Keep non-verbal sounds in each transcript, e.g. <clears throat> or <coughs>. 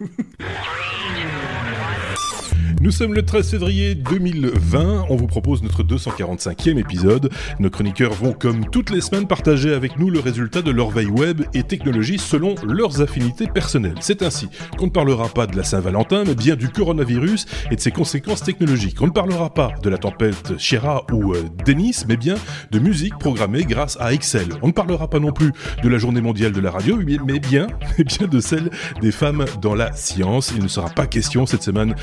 いいね。Nous sommes le 13 février 2020, on vous propose notre 245e épisode. Nos chroniqueurs vont comme toutes les semaines partager avec nous le résultat de leur veille web et technologie selon leurs affinités personnelles. C'est ainsi qu'on ne parlera pas de la Saint-Valentin, mais bien du coronavirus et de ses conséquences technologiques. On ne parlera pas de la tempête Shira ou euh, Denis, mais bien de musique programmée grâce à Excel. On ne parlera pas non plus de la journée mondiale de la radio, mais bien, <laughs> mais bien de celle des femmes dans la science. Il ne sera pas question cette semaine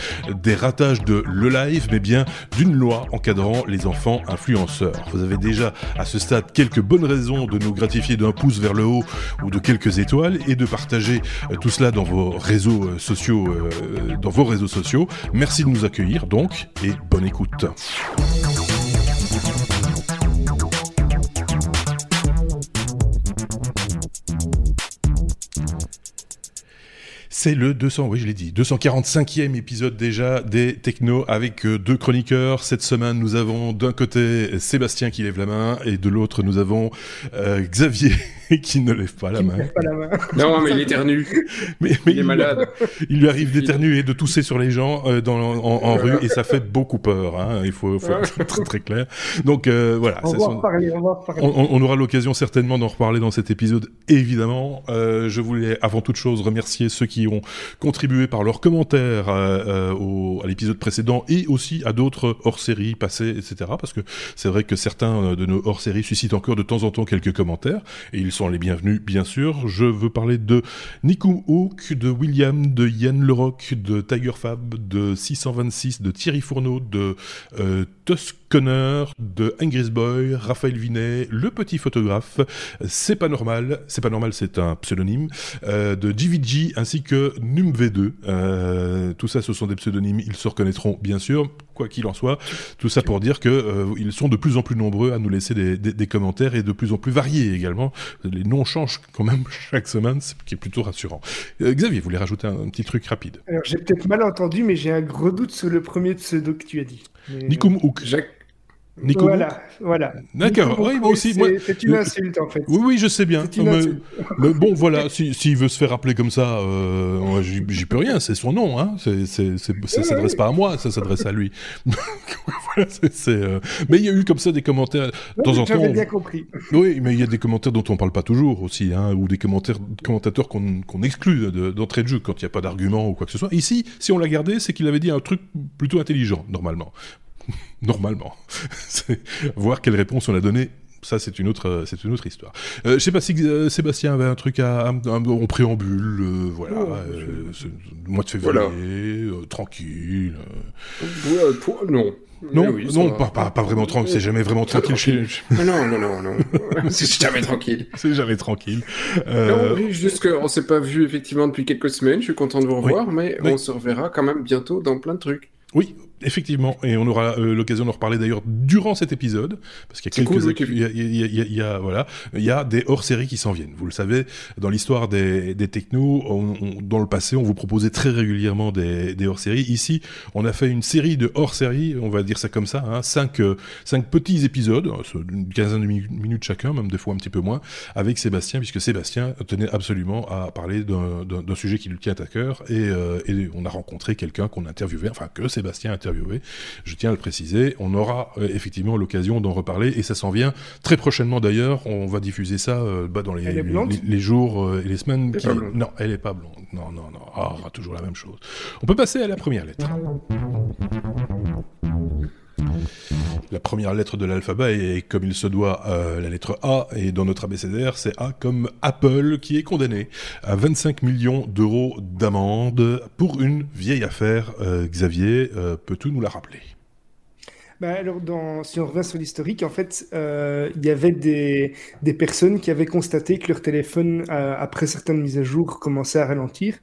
des de le live, mais bien d'une loi encadrant les enfants influenceurs. Vous avez déjà à ce stade quelques bonnes raisons de nous gratifier d'un pouce vers le haut ou de quelques étoiles et de partager euh, tout cela dans vos réseaux euh, sociaux, euh, dans vos réseaux sociaux. Merci de nous accueillir donc et bonne écoute. C'est le 200, oui, je l'ai dit, 245e épisode déjà des Techno avec euh, deux chroniqueurs. Cette semaine, nous avons d'un côté Sébastien qui lève la main et de l'autre, nous avons euh, Xavier <laughs> qui ne lève pas la main. Pas la main. Non, mais il éternue. <laughs> Mais, mais il est malade. <laughs> Il lui arrive d'éternuer et de tousser sur les gens euh, dans, en, rue et ça fait beaucoup peur. Hein. Il faut, faut être très, très clair. Donc voilà. On, va en reparler, on, va on, on, aura l'occasion certainement d'en reparler dans cet épisode, évidemment. je voulais avant toute chose remercier ceux qui ont contribué par leurs commentaires euh, euh, à l'épisode précédent et aussi à d'autres hors-séries passées, etc. Parce que c'est vrai que certains euh, de nos hors-séries suscitent encore de temps en temps quelques commentaires et ils sont les bienvenus, bien sûr. Je veux parler de Nico Hook, de William, de Yann Leroc, de Tiger Fab, de 626, de Thierry Fourneau, de Tusk Connor, de Ingris Boy, Raphaël Vinet, le petit photographe, c'est pas normal, c'est pas normal, c'est un pseudonyme, euh, de GVG ainsi que NumV2. Euh, tout ça, ce sont des pseudonymes, ils se reconnaîtront bien sûr, quoi qu'il en soit. Tout ça pour dire que euh, ils sont de plus en plus nombreux à nous laisser des, des, des, commentaires et de plus en plus variés également. Les noms changent quand même <laughs> chaque semaine, ce qui est plutôt rassurant. Euh, Xavier, vous voulez rajouter un, un, petit truc rapide? Alors j'ai peut-être mal entendu, mais j'ai un gros doute sur le premier pseudo que tu as dit. Mais... Nikum Hook. Jacques Nico voilà, voilà. D'accord, oui, moi aussi. C'est une insulte en fait. Oui, oui, je sais bien. Mais, mais, bon, voilà, <laughs> s'il si, veut se faire appeler comme ça, euh, j'y peux rien, c'est son nom. Hein. C est, c est, c est, ça s'adresse pas à moi, ça s'adresse à lui. <laughs> voilà, euh... Mais il y a eu comme ça des commentaires. De temps en temps. bien compris. Oui, mais il y a des commentaires dont on parle pas toujours aussi, hein, ou des commentaires, commentateurs qu'on qu exclut d'entrée de, de jeu quand il n'y a pas d'argument ou quoi que ce soit. Ici, si on l'a gardé, c'est qu'il avait dit un truc plutôt intelligent, normalement. <laughs> normalement. <laughs> Voir quelle réponse on a donnée ça c'est une autre c'est une autre histoire. Euh, je sais pas si euh, Sébastien avait un truc à, en préambule, euh, voilà, oh, mois de février, voilà. Euh, tranquille. Ouais, pour... non. Non, oui, non, pas, pas, pas, vraiment tranquille. C'est jamais vraiment tranquille, tranquille. chez. Non, non, non, non. <laughs> c'est jamais tranquille. C'est jamais tranquille. Euh... Non, juste qu'on s'est pas vu effectivement depuis quelques semaines. Je suis content de vous revoir, oui. mais oui. on se reverra quand même bientôt dans plein de trucs. Oui, effectivement, et on aura euh, l'occasion d'en reparler d'ailleurs durant cet épisode, parce qu'il y a quelques, cool, il, y a, il, y a, il y a, voilà, il y a des hors-séries qui s'en viennent. Vous le savez, dans l'histoire des, des technos, on, on, dans le passé, on vous proposait très régulièrement des, des hors-séries. Ici, on a fait une série de hors-séries, on va dire ça comme ça, hein, cinq, euh, cinq petits épisodes, une quinzaine de minutes chacun, même des fois un petit peu moins, avec Sébastien, puisque Sébastien tenait absolument à parler d'un sujet qui lui tient à cœur, et, euh, et on a rencontré quelqu'un qu'on interviewait, enfin que Sébastien interviewait interviewé. Je tiens à le préciser. On aura euh, effectivement l'occasion d'en reparler et ça s'en vient très prochainement d'ailleurs. On va diffuser ça euh, bah, dans les, les, les, jours euh, et les semaines qui. Non, elle est pas blonde. Non, non, non. Ah, toujours la même chose. On peut passer à la première lettre. La première lettre de l'alphabet est, comme il se doit, euh, la lettre A, et dans notre abécédaire, c'est A comme Apple, qui est condamné à 25 millions d'euros d'amende pour une vieille affaire. Euh, Xavier, euh, peux-tu nous la rappeler? Bah alors, dans, si on revient sur l'historique, en fait, euh, il y avait des, personnes qui avaient constaté que leur téléphone, après certaines mises à jour, commençait à ralentir.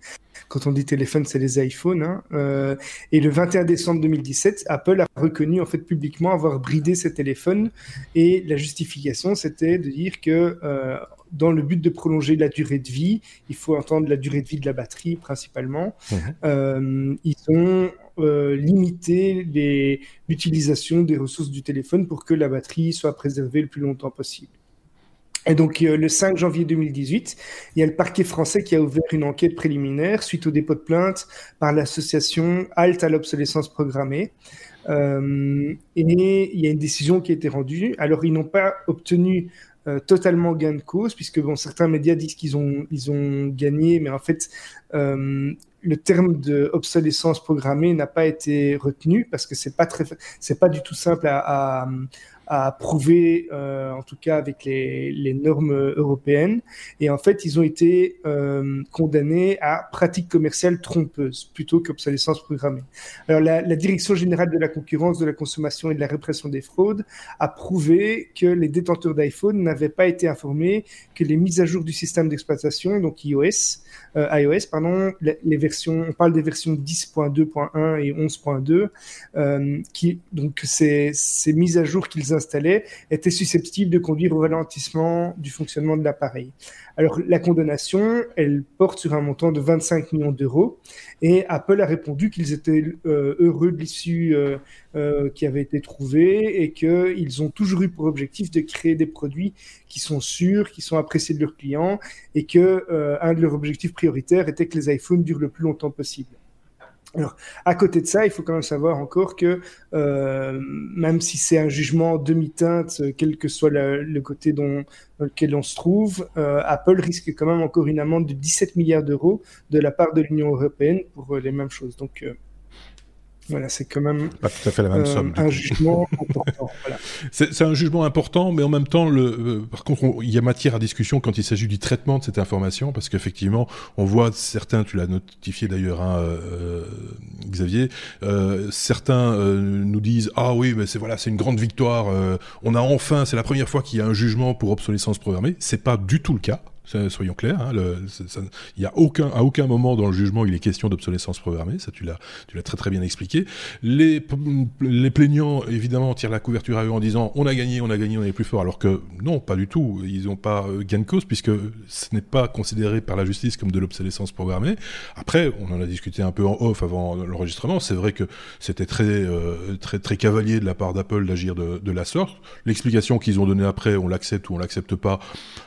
Quand on dit téléphone, c'est les iPhones. Hein. Euh, et le 21 décembre 2017, Apple a reconnu en fait publiquement avoir bridé ses téléphones. Et la justification, c'était de dire que euh, dans le but de prolonger la durée de vie, il faut entendre la durée de vie de la batterie principalement. Mmh. Euh, ils ont euh, limité l'utilisation des ressources du téléphone pour que la batterie soit préservée le plus longtemps possible. Et donc, euh, le 5 janvier 2018, il y a le parquet français qui a ouvert une enquête préliminaire suite au dépôt de plainte par l'association Halte à l'obsolescence programmée. Euh, et il y a une décision qui a été rendue. Alors, ils n'ont pas obtenu euh, totalement gain de cause, puisque bon, certains médias disent qu'ils ont, ils ont gagné, mais en fait, le terme de obsolescence programmée n'a pas été retenu parce que c'est pas pas du tout simple à, à prouver, euh, en tout cas avec les, les, normes européennes. Et en fait, ils ont été euh, condamnés à pratique commerciale trompeuse plutôt qu'obsolescence programmée. Alors, la, la, Direction générale de la concurrence, de la consommation et de la répression des fraudes a prouvé que les détenteurs d'iPhone n'avaient pas été informés que les mises à jour du système d'exploitation, donc iOS, euh, iOS, pardon, les, les, versions, on parle des versions 10.2.1 et 11.2, euh, qui donc ces, ces mises à jour qu'ils installaient étaient susceptibles de conduire au ralentissement du fonctionnement de l'appareil. Alors la condamnation, elle porte sur un montant de 25 millions d'euros et Apple a répondu qu'ils étaient euh, heureux de l'issue euh, euh, qui avait été trouvée et qu'ils ont toujours eu pour objectif de créer des produits qui sont sûrs, qui sont appréciés de leurs clients et que un de leurs objectifs prioritaires était que les iPhones durent le plus longtemps possible. Alors, à côté de ça, il faut quand même savoir encore que euh, même si c'est un jugement demi-teinte, quel que soit le, côté dont, dans lequel on se trouve, euh, Apple risque quand même encore une amende de 17 milliards d'euros de la part de l'Union européenne pour euh, les mêmes choses. Donc, voilà, c'est quand même pas tout à fait la même euh, somme. un jugement <laughs> important. Voilà. C'est un jugement important, mais en même temps, le, euh, par contre, on, il y a matière à discussion quand il s'agit du traitement de cette information, parce qu'effectivement, on voit certains, tu l'as notifié d'ailleurs, hein, euh, Xavier, certains nous disent ah oui, mais c'est voilà, c'est une grande victoire, on a enfin, c'est la première fois qu'il y a un jugement pour obsolescence programmée. C'est pas du tout le cas. Soyons clairs, hein, le, a aucun, à aucun moment dans le jugement il est question d'obsolescence programmée. Ça, tu l'as, très très bien expliqué. Les, plaignants évidemment tirent la couverture à eux en disant on a gagné, on a gagné, on est plus fort. Alors que non, pas du tout. Ils n'ont pas euh, gain de cause puisque ce n'est pas considéré par la justice comme de l'obsolescence programmée. Après, on en a discuté un peu en off avant l'enregistrement. C'est vrai que c'était très euh, très très cavalier de la part d'Apple d'agir de, la sorte. L'explication qu'ils ont donnée après, on l'accepte ou on l'accepte pas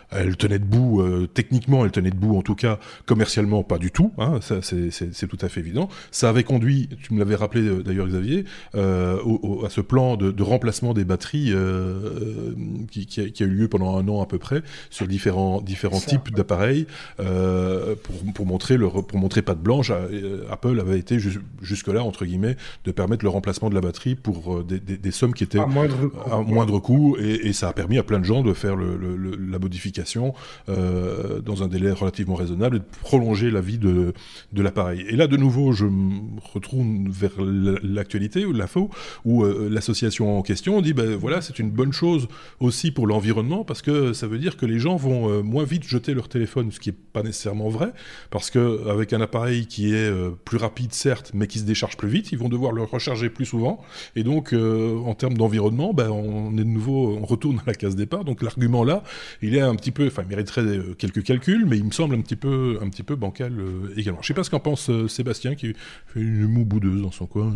elle tenait debout, techniquement, elle tenait debout, en tout cas, commercialement, pas du tout, hein, ça c'est tout à fait évident. Ça avait conduit, tu me l'avais rappelé euh, d'ailleurs Xavier, euh, au, au, à ce plan de, de remplacement des batteries euh, qui, qui, a, qui, a, eu lieu pendant un an à peu près sur différents, différents types d'appareils euh, pour, pour, montrer le, pour montrer patte blanche. Euh, Apple avait été jusque-là, entre guillemets, de permettre le remplacement de la batterie pour des, des, des sommes qui étaient à moindre coût, à moindre coût et, et, ça a permis à plein de gens de faire le, le, la modification euh, dans un délai relativement raisonnable et de prolonger la vie de, de l'appareil. Et là, de nouveau, je me retrouve vers l'actualité ou l'info, où euh, l'association en question dit, ben voilà, c'est une bonne chose aussi pour l'environnement, parce que ça veut dire que les gens vont euh, moins vite jeter leur téléphone, ce qui n'est pas nécessairement vrai, parce que avec un appareil qui est euh, plus rapide, certes, mais qui se décharge plus vite, ils vont devoir le recharger plus souvent, et donc, euh, en termes d'environnement, ben, on est de nouveau, on retourne à la case départ, donc l'argument là, il est un petit peu, enfin, mériterait quelques calculs, mais il me semble un petit peu, un petit peu bancal euh, également. Je sais pas ce qu'en pense euh, Sébastien, qui fait une moue boudeuse dans son coin.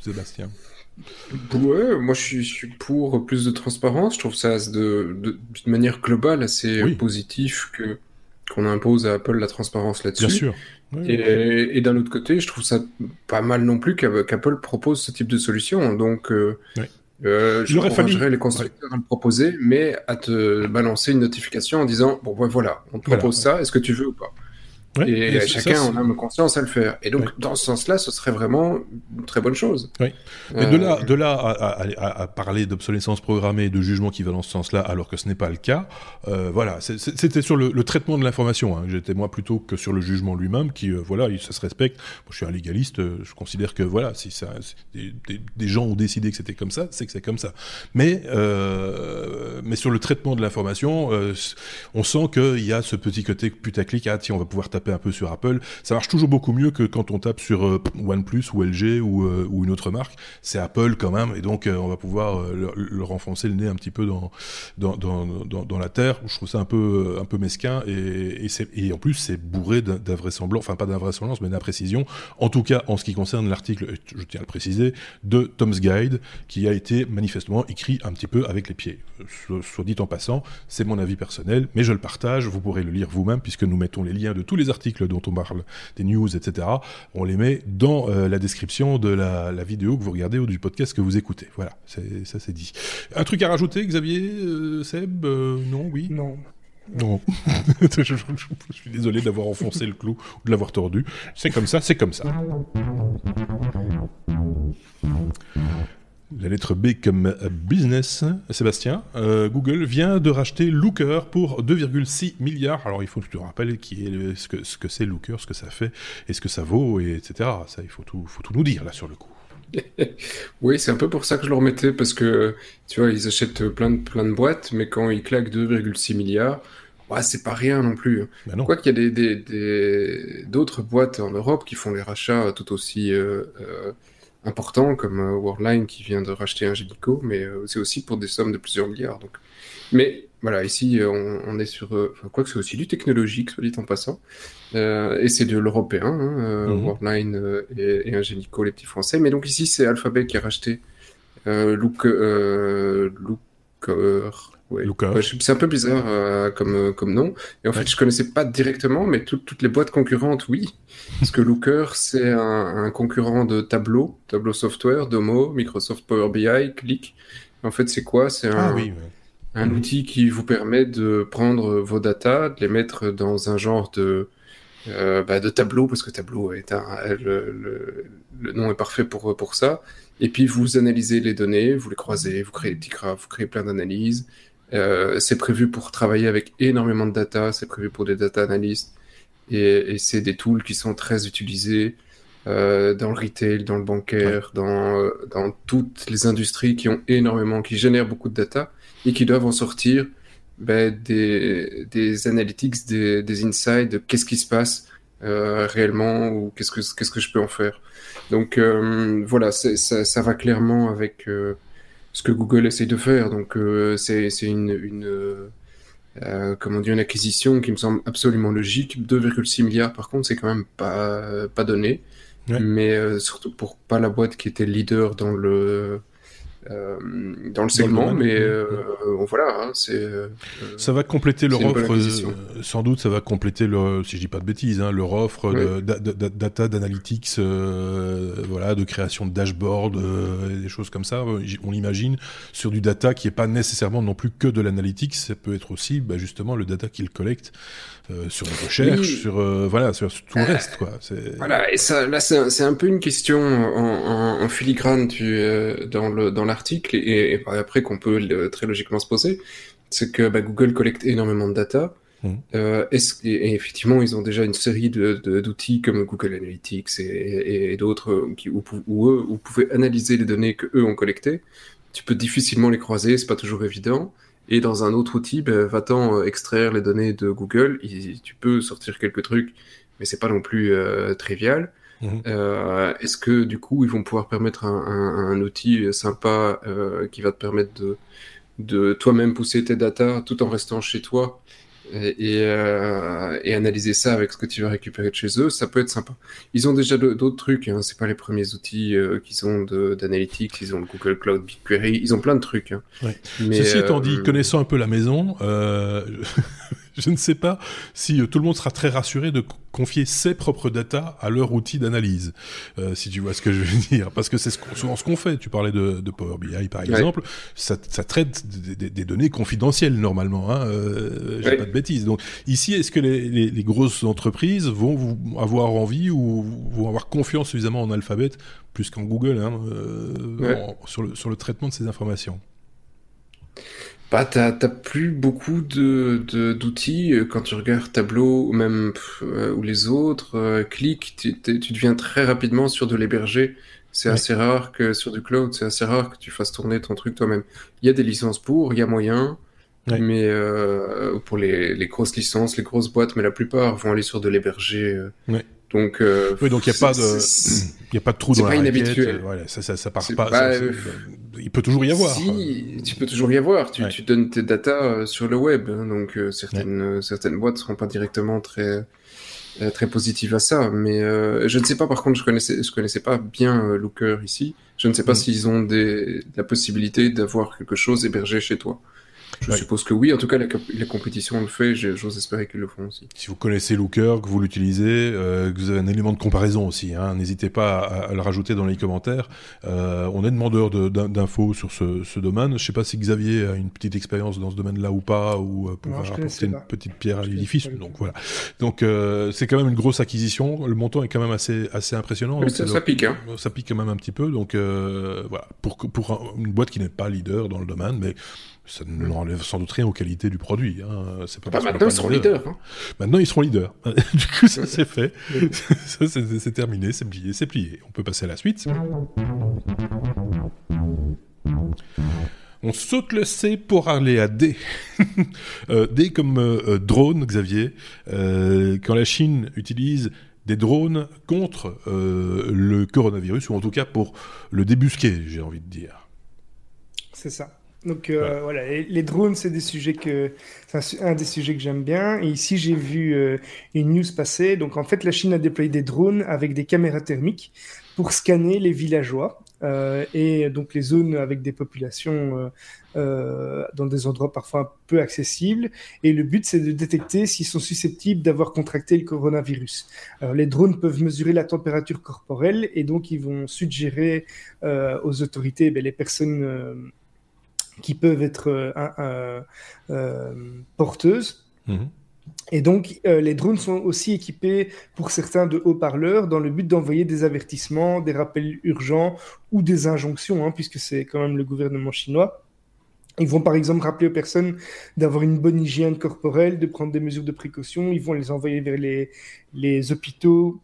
Sébastien. Ouais, moi je suis, je suis, pour plus de transparence. Je trouve ça de, de, d'une manière globale assez oui. positif que qu'on impose à Apple la transparence là-dessus. Bien sûr. Oui, et, oui. et d'un autre côté, je trouve ça pas mal non plus qu'Apple propose ce type de solution. Donc, euh. Euh, je fallu... les constructeurs ouais. à le proposer, mais à te balancer une notification en disant bon ben voilà, on te propose voilà. ça, est-ce que tu veux ou pas? Ouais, et, et chacun en a conscience à le faire. Et donc, ouais. dans ce sens-là, ce serait vraiment une très bonne chose. Oui. Mais euh... de là, de là à, à, à parler d'obsolescence programmée, de jugement qui va dans ce sens-là, alors que ce n'est pas le cas, euh, voilà, c'était sur le, le, traitement de l'information. Hein. J'étais moi plutôt que sur le jugement lui-même, qui, euh, voilà, ça se respecte. Moi, je suis un légaliste, euh, je considère que, voilà, si ça, des, des, des, gens ont décidé que c'était comme ça, c'est que c'est comme ça. Mais, euh, mais sur le traitement de l'information, on sent qu'il y a ce petit côté putaclic, ah tiens, on va pouvoir taper un peu sur Apple, ça marche toujours beaucoup mieux que quand on tape sur OnePlus ou LG ou, ou, une autre marque. C'est Apple quand même, et donc on va pouvoir leur, enfoncer le nez un petit peu dans dans, dans, dans, la terre. Je trouve ça un peu un peu mesquin et, et, et en plus c'est bourré d'invraisemblance, enfin pas d'invraisemblance, mais d'imprécision. En tout cas, en ce qui concerne l'article, je tiens à le préciser, de Tom's Guide, qui a été manifestement écrit un petit peu avec les pieds. Soit, dit en passant, c'est mon avis personnel, mais je le partage, vous pourrez le lire vous-même, puisque nous mettons les liens de tous les articles dont on parle, des news, etc. On les met dans euh, la description de la, vidéo que vous regardez ou du podcast que vous écoutez. Voilà, ça c'est dit. Un truc à rajouter, Xavier, euh, Seb euh, Non, oui Non. Non. <laughs> je, suis désolé d'avoir enfoncé le clou ou de l'avoir tordu. C'est comme ça, c'est comme ça. La lettre B comme business. Sébastien, euh, Google vient de racheter Looker pour 2,6 milliards. Alors il faut que tu te rappelles qui est ce que ce que c'est Looker, ce que ça fait et ce que ça vaut, et etc. Ça, il faut tout, faut tout nous dire là sur le coup. <laughs> oui, c'est un peu pour ça que je le remettais, parce que, tu vois, ils achètent plein de, plein de boîtes, mais quand ils claquent 2,6 milliards, ouais, c'est pas rien non plus. Bah Quoi qu'il y a des, des, d'autres boîtes en Europe qui font des rachats tout aussi euh, euh, importants, comme euh, Worldline qui vient de racheter un Génico, mais c'est aussi pour des sommes de plusieurs milliards. Donc. Mais voilà, ici, on, est sur. quoi que c'est aussi du technologique, soit dit en passant. et c'est de l'européen, hein, mhm. Worldline et, et Ingenico, les petits français. Mais donc ici, c'est Alphabet qui a racheté Look, Looker. C'est un peu bizarre comme, comme nom. Et en fait, je connaissais pas directement, mais toutes les boîtes concurrentes, oui. <laughs> Parce que Looker, c'est un, concurrent de Tableau, Tableau Software, Domo, Microsoft Power BI, Click. En fait, c'est quoi? C'est un, ah oui, un mhm. outil qui vous permet de prendre vos datas, de les mettre dans un genre de, euh, bah, de tableau, parce que tableau est un, le, le, nom est parfait pour, pour ça. Et puis vous analysez les données, vous les croisez, vous créez des petits graphes, vous créez plein d'analyses. Euh, c'est prévu pour travailler avec énormément de data, c'est prévu pour des data analystes. Et, et c'est des tools qui sont très utilisés euh, dans le retail, dans le bancaire, dans, euh, dans toutes les industries qui ont énormément, qui génèrent beaucoup de data et qui doivent en sortir ben, des, des analytics, des, des insights de qu'est-ce qui se passe euh, réellement ou qu'est-ce que qu'est-ce que je peux en faire. Donc euh, voilà, ça, ça, va clairement avec euh, ce que Google essaye de faire. Donc euh, c'est une, une comment dire une acquisition qui me semble absolument logique. 2,6 milliards par contre, c'est quand même pas pas donné. Mais surtout pour pas la boîte qui était leader dans le euh, dans le segment, mais euh, voilà, hein, c'est. Euh, ça va compléter leur offre, sans doute, ça va compléter le, si je dis pas de bêtises, hein, leur offre de, data, d'analytics, voilà, de création de dashboard, des choses comme ça. On l'imagine sur du data qui est pas nécessairement non plus que de l'analytics, ça peut être aussi, bah, justement, le data qu'ils collectent sur les recherches, sur voilà, sur, tout le reste, quoi. Voilà, et ça, là, c'est un, peu une question en, en, filigrane, tu dans le dans la article et, après qu'on peut très logiquement se poser, c'est que bah, Google collecte énormément de data. Mmh. Euh, est et, effectivement, ils ont déjà une série d'outils comme Google Analytics et, d'autres où, où, eux, vous pouvez analyser les données que eux ont collectées. Tu peux difficilement les croiser, c'est pas toujours évident. Et dans un autre outil, bah, va-t'en extraire les données de Google. tu peux sortir quelques trucs, mais c'est pas non plus euh, trivial. Mhm. Euh, est-ce que du coup ils vont pouvoir permettre un, un, un outil sympa euh, qui va te permettre de, de toi-même pousser tes data tout en restant chez toi et, euh, et, analyser ça avec ce que tu vas récupérer de chez eux, ça peut être sympa. Ils ont déjà d'autres trucs, hein. c'est pas les premiers outils euh, qu'ils ont d'analytics, ils ont le Google Cloud BigQuery, ils ont plein de trucs. Hein. Ouais. Mais, Ceci étant dit, euh, connaissant un peu la maison, euh, <laughs> je ne sais pas si euh, tout le monde sera très rassuré de confier ses propres data à leur outil d'analyse, euh, si tu vois ce que je veux dire. Parce que c'est souvent ce qu'on fait. Tu parlais de, de, Power BI, par exemple. Ça, ça, traite des, des, données confidentielles, normalement. Hein, euh, J'ai pas de bêtises. Donc, ici, est-ce que les, les, les, grosses entreprises vont avoir envie ou vont avoir confiance suffisamment en Alphabet, plus qu'en Google, hein, euh, sur, le, sur le traitement de ces informations? Bah, t'as, plus beaucoup de, d'outils euh, quand tu regardes Tableau ou même euh, ou les autres. Euh, clic, tu, tu deviens très rapidement sur de l'héberger. C'est assez rare que sur du cloud, c'est assez rare que tu fasses tourner ton truc toi-même. Il y a des licences pour, il y a moyen. Mais euh, pour les, les, grosses licences, les grosses boîtes, mais la plupart vont aller sur de l'hébergé. Ouais. Donc, euh, oui, donc il n'y a pas de, <clears throat> il a pas de trou dans la inhabituel. Voilà, ça, ça, ça part pas. Ça, euh, il peut toujours y avoir. Si, tu peux toujours y avoir. Tu, tu donnes tes datas sur le web, hein, donc certaines certaines boîtes seront pas directement très très positives à ça. Mais je ne sais pas. Par contre, je connaissais je connaissais pas bien Looker ici. Je ne sais pas mm. s'ils ont des, la possibilité d'avoir quelque chose hébergé chez toi. Je suppose que oui. En tout cas, la, la compétition le fait. J'ose espérer qu'ils le font aussi. Si vous connaissez Looker, que vous l'utilisez, euh, que vous avez un élément de comparaison aussi, hein, n'hésitez pas à, le rajouter dans les commentaires. Euh, on est demandeur d'infos sur ce, ce, domaine. Je ne sais pas si Xavier a une petite expérience dans ce domaine-là ou pas, ou euh, pouvoir apporter une petite pierre à l'édifice. Donc voilà. Donc euh, c'est quand même une grosse acquisition. Le montant est quand même assez assez impressionnant. ça, ça, pique. Hein. Ça pique quand même un petit peu. Donc euh, voilà. Pour pour une boîte qui n'est pas leader dans le domaine, mais ça ne enlève sans doute rien aux qualités du produit. Hein. C'est pas, maintenant, ils seront leaders. Hein. Maintenant, ils seront leaders. <laughs> du coup, ça c'est fait. <laughs> ça, c'est terminé, c'est plié, c'est plié. On peut passer à la suite. On saute le C pour aller à D. <laughs> euh, D comme euh, euh, drone, Xavier. Euh, quand la Chine utilise des drones contre le coronavirus, ou en tout cas pour le débusquer, j'ai envie de dire. C'est ça. Donc euh, voilà, les, drones, c'est des sujets que c'est un, des sujets que j'aime bien. Et ici, j'ai vu euh, une news passer. Donc en fait, la Chine a déployé des drones avec des caméras thermiques pour scanner les villageois euh, et donc les zones avec des populations dans des endroits parfois peu accessibles. Et le but, c'est de détecter s'ils sont susceptibles d'avoir contracté le coronavirus. Alors les drones peuvent mesurer la température corporelle et donc ils vont suggérer aux autorités, ben, les personnes qui peuvent être euh, euh, porteuses. Mhm. Et donc, euh, les drones sont aussi équipés pour certains de haut-parleurs dans le but d'envoyer des avertissements, des rappels urgents ou des injonctions, hein, puisque c'est quand même le gouvernement chinois. Ils vont par exemple rappeler aux personnes d'avoir une bonne hygiène corporelle, de prendre des mesures de précaution. Ils vont les envoyer vers les, les hôpitaux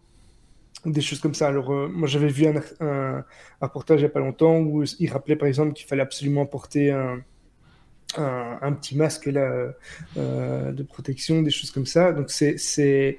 des choses comme ça. Alors, euh, moi, j'avais vu un, un, reportage il n'y a pas longtemps où il rappelait, par exemple, qu'il fallait absolument porter un, un, petit masque là, euh, de protection, des choses comme ça. Donc, c'est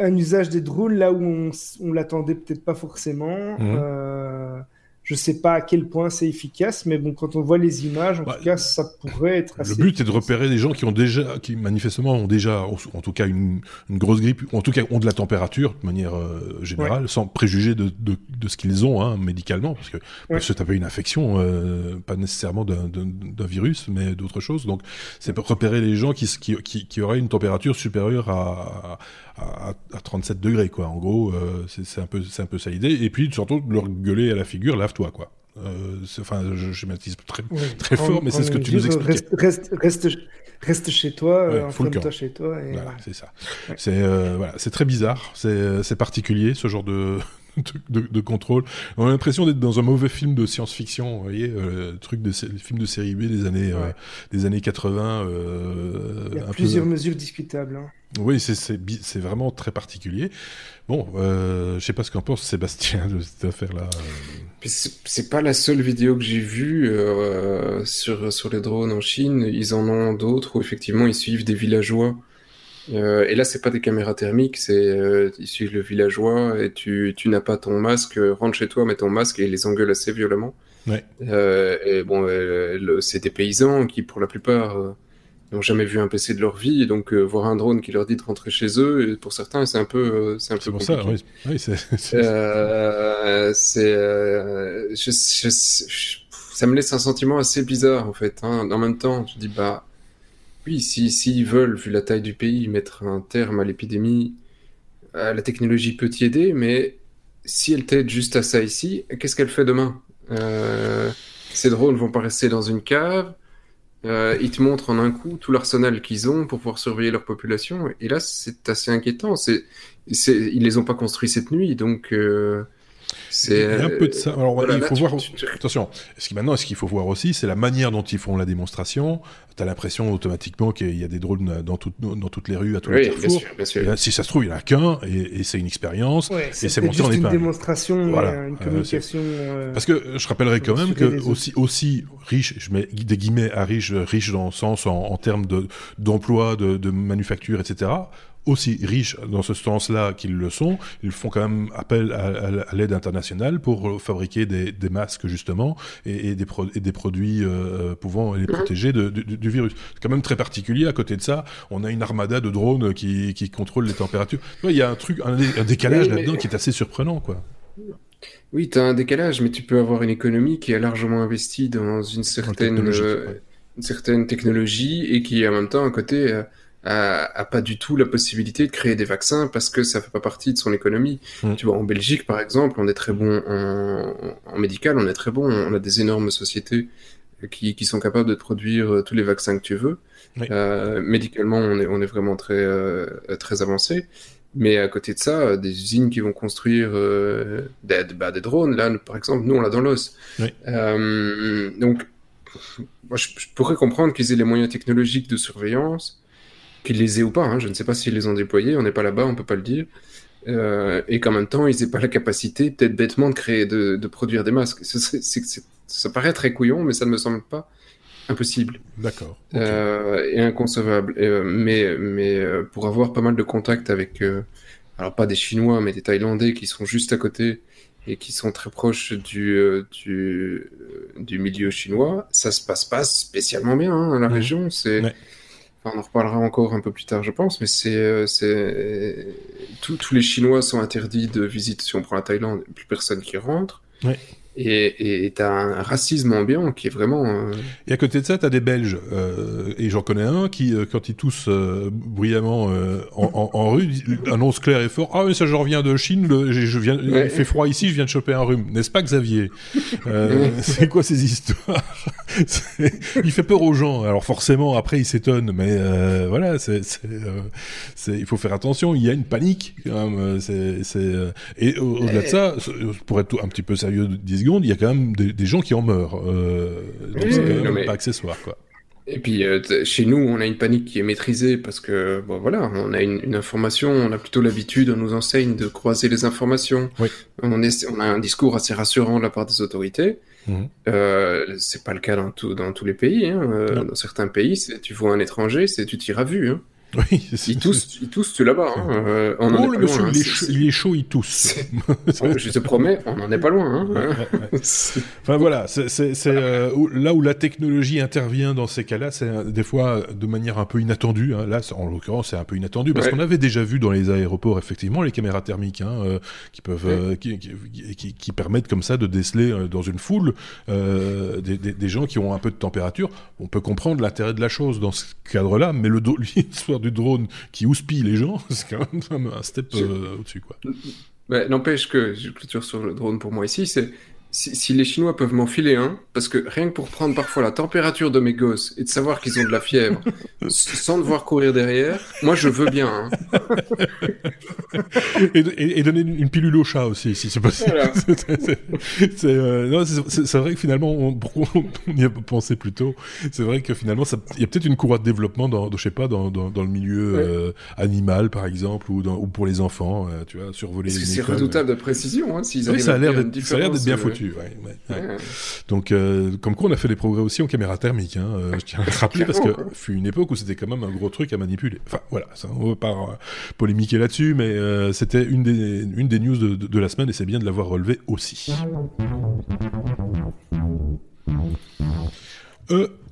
un usage des drones là où on, on l'attendait peut-être pas forcément. Mmh. Euh, je sais pas à quel point c'est efficace, mais bon, quand on voit les images, en tout cas, ça pourrait être assez. Le but est de repérer des gens qui ont déjà, qui manifestement ont déjà, en tout cas, une, une grosse grippe, ou en tout cas ont de la température de manière euh, générale, sans préjuger de, de, de ce qu'ils ont hein, médicalement, parce que ouais. se taper une infection, euh, pas nécessairement d'un virus, mais d'autre chose. Donc, c'est repérer les gens qui, qui, qui, qui auraient une température supérieure à, à, à 37 degrés, quoi. En gros, euh, c'est un peu, c'est un peu ça l'idée. Et puis surtout de leur gueuler à la figure, lave-toi, quoi. Euh, enfin, je schématise très, très fort, mais c'est ce que tu nous expliquais. Reste, reste, reste, chez toi, ouais, euh, toi chez toi. Et... Voilà, c'est ça. Ouais. C'est euh, voilà, c'est très bizarre, c'est particulier ce genre de, <laughs> de, de, de, contrôle. On a l'impression d'être dans un mauvais film de science-fiction, vous voyez, euh, truc de film de série B des années ouais. euh, des années 80. Euh, Il y a plusieurs peu... mesures discutables. Hein. Oui, c'est vraiment très particulier. Bon, euh, je sais pas ce qu'en pense Sébastien de cette affaire-là. C'est pas la seule vidéo que j'ai vue euh, sur, sur les drones en Chine. Ils en ont d'autres où effectivement ils suivent des villageois. Euh, et là, c'est pas des caméras thermiques, c'est euh, suivent le villageois et tu, tu n'as pas ton masque, rentre chez toi, mets ton masque et ils les engueulent assez violemment. Ouais. Euh, et bon, euh, c'est des paysans qui, pour la plupart, n'ont jamais vu un PC de leur vie, donc voir un drone qui leur dit de rentrer chez eux, et pour certains, c'est un peu, c'est un peu pour ça, oui. oui c'est, ça me laisse un sentiment assez bizarre en fait. Hein. En même temps, je dis bah oui, si s'ils veulent, vu la taille du pays, mettre un terme à l'épidémie, la technologie peut y aider, mais si elle t'aide juste à ça ici, qu'est-ce qu'elle fait demain? Euh, Ces drones vont pas rester dans une cave euh, ils te montrent en un coup tout l'arsenal qu'ils ont pour pouvoir surveiller leur population. Et là, c'est assez inquiétant. C'est, ils les ont pas construits cette nuit, donc euh, C'est un peu de ça. Alors, il faut voir. Attention. Que maintenant, est-ce qu'il faut voir aussi, c'est la manière dont ils font la démonstration. T'as l'impression automatiquement qu'il y a des drones dans, dans toutes les rues, à tous les carrefours. si ça se trouve, il n'y en a qu'un, et, c'est une expérience. et c'est monté en une démonstration, voilà. une euh, communication. Euh, Parce que je rappellerai quand même que aussi, aussi riche, je mets des guillemets à riche, riche dans le sens en, termes d'emploi, de, de manufacture, etc aussi riches dans ce sens-là qu'ils le sont, ils font quand même appel à, l'aide internationale pour fabriquer des, masques justement et, des, des, produits euh, pouvant les mhm. protéger du virus. C'est quand même très particulier. À côté de ça, on a une armada de drones qui, qui contrôlent les températures. Il y a un truc, un, décalage là-dedans qui est assez surprenant, quoi. Oui, tu as un décalage, mais tu peux avoir une économie qui est largement investie dans une certaine, euh, une certaine technologie et qui en même temps à côté euh, a, pas du tout la possibilité de créer des vaccins parce que ça fait pas partie de son économie. Mm. Tu vois, en Belgique, par exemple, on est très bon en, en, médical, on est très bon, on a des énormes sociétés qui, qui sont capables de produire euh, tous les vaccins que tu veux. Euh, médicalement, on est, on est vraiment très, euh, très avancé. Mais à côté de ça, des usines qui vont construire euh, des, bah, des, drones, là, par exemple, nous, on l'a dans l'os. Euh, donc, moi, je, je, pourrais comprendre qu'ils aient les moyens technologiques de surveillance, qu'ils les aient ou pas, hein. je ne sais pas s'ils les ont déployés, on n'est pas là-bas, on peut pas le dire. Euh, et qu'en même temps, ils n'aient pas la capacité, peut-être bêtement, de créer, de, de produire des masques. ça paraît très couillon, mais ça ne me semble pas impossible. D'accord. Euh, et inconcevable. Euh, mais mais euh, pour avoir pas mal de contacts avec, euh, alors pas des Chinois, mais des Thaïlandais qui sont juste à côté et qui sont très proches du, du, du milieu chinois, ça se passe pas spécialement bien hein, dans la mmh. région. C'est on en reparlera encore un peu plus tard, je pense, mais c'est, euh, tous les Chinois sont interdits de visite. Si on prend la Thaïlande, plus personne qui rentre. Et tu as un racisme ambiant qui est vraiment. Euh, et à côté de ça, tu as des Belges, euh, et j'en connais un qui, euh, quand ils toussent euh, bruyamment en, en, en, rue, annonce clair et fort Ah, mais ça, je reviens de Chine, le, je, viens, il fait froid ici, je viens de choper un rhume. N'est-ce pas, Xavier? C'est quoi ces histoires? Il fait peur aux gens. Alors, forcément, après, il s'étonne, mais voilà, c'est, c'est, il faut faire attention. Il y a une panique, quand même. C'est, c'est, et au-delà de ça, pour être un petit peu sérieux, 10 secondes, il y a quand même des, gens qui en meurent. Euh, donc c'est quand même pas accessoire, quoi. Et puis euh, chez nous, on a une panique qui est maîtrisée parce que bon voilà, on a une, information, on a plutôt l'habitude, on nous enseigne de croiser les informations. On, est, on a un discours assez rassurant de la part des autorités. Mhm. Euh, c'est pas le cas dans, tout, dans tous les pays. Hein. Euh, dans certains pays, tu vois un étranger, c'est tu tires à vue. Hein. Oui, ils toussent, ils toussent tu là-bas. Hein. Euh, on oh, le monsieur, il, est chaud, il, est chaud, il tousse. <laughs> je te promets, on n'en est pas loin. Hein. <laughs> enfin voilà, c'est euh, là où la technologie intervient dans ces cas-là, c'est euh, des fois de manière un peu inattendue. Hein. Là, en l'occurrence, c'est un peu inattendu parce qu'on avait déjà vu dans les aéroports effectivement les caméras thermiques hein, qui peuvent, qui, qui, qui, permettent comme ça de déceler dans une foule des, des, des, gens qui ont un peu de température. On peut comprendre l'intérêt de la chose dans ce cadre-là, mais le <laughs> lui du drone qui houspille les gens, <laughs> c'est quand même un step euh, au-dessus. quoi. N'empêche que, je clôture sur le drone pour moi ici, c'est si, les Chinois peuvent m'enfiler un, parce que rien que pour prendre parfois la température de mes gosses et de savoir qu'ils ont de la fièvre, <laughs> sans devoir courir derrière, moi je veux bien. Hein. <laughs> et, donner une pilule au chat aussi, si c'est possible. <laughs> Euh, c'est vrai que finalement, on, on, y a pensé plus tôt? C'est vrai que finalement, il y a peut-être une courroie de développement dans, je sais pas, dans, dans, le milieu euh, animal, par exemple, ou, pour les enfants, euh, tu vois, survoler. C'est redoutable de précision, hein, s'ils oui, ça a l'air d'être bien foutu. Donc, euh, comme quoi, on a fait des progrès aussi en caméra thermique. Hein, euh, je tiens à le rappeler parce que fut une époque où c'était quand même un gros truc à manipuler. Enfin, voilà, ça, on va pas euh, polémiquer là-dessus, mais c'était une des, une des news de, de la semaine et c'est bien de l'avoir relevé aussi.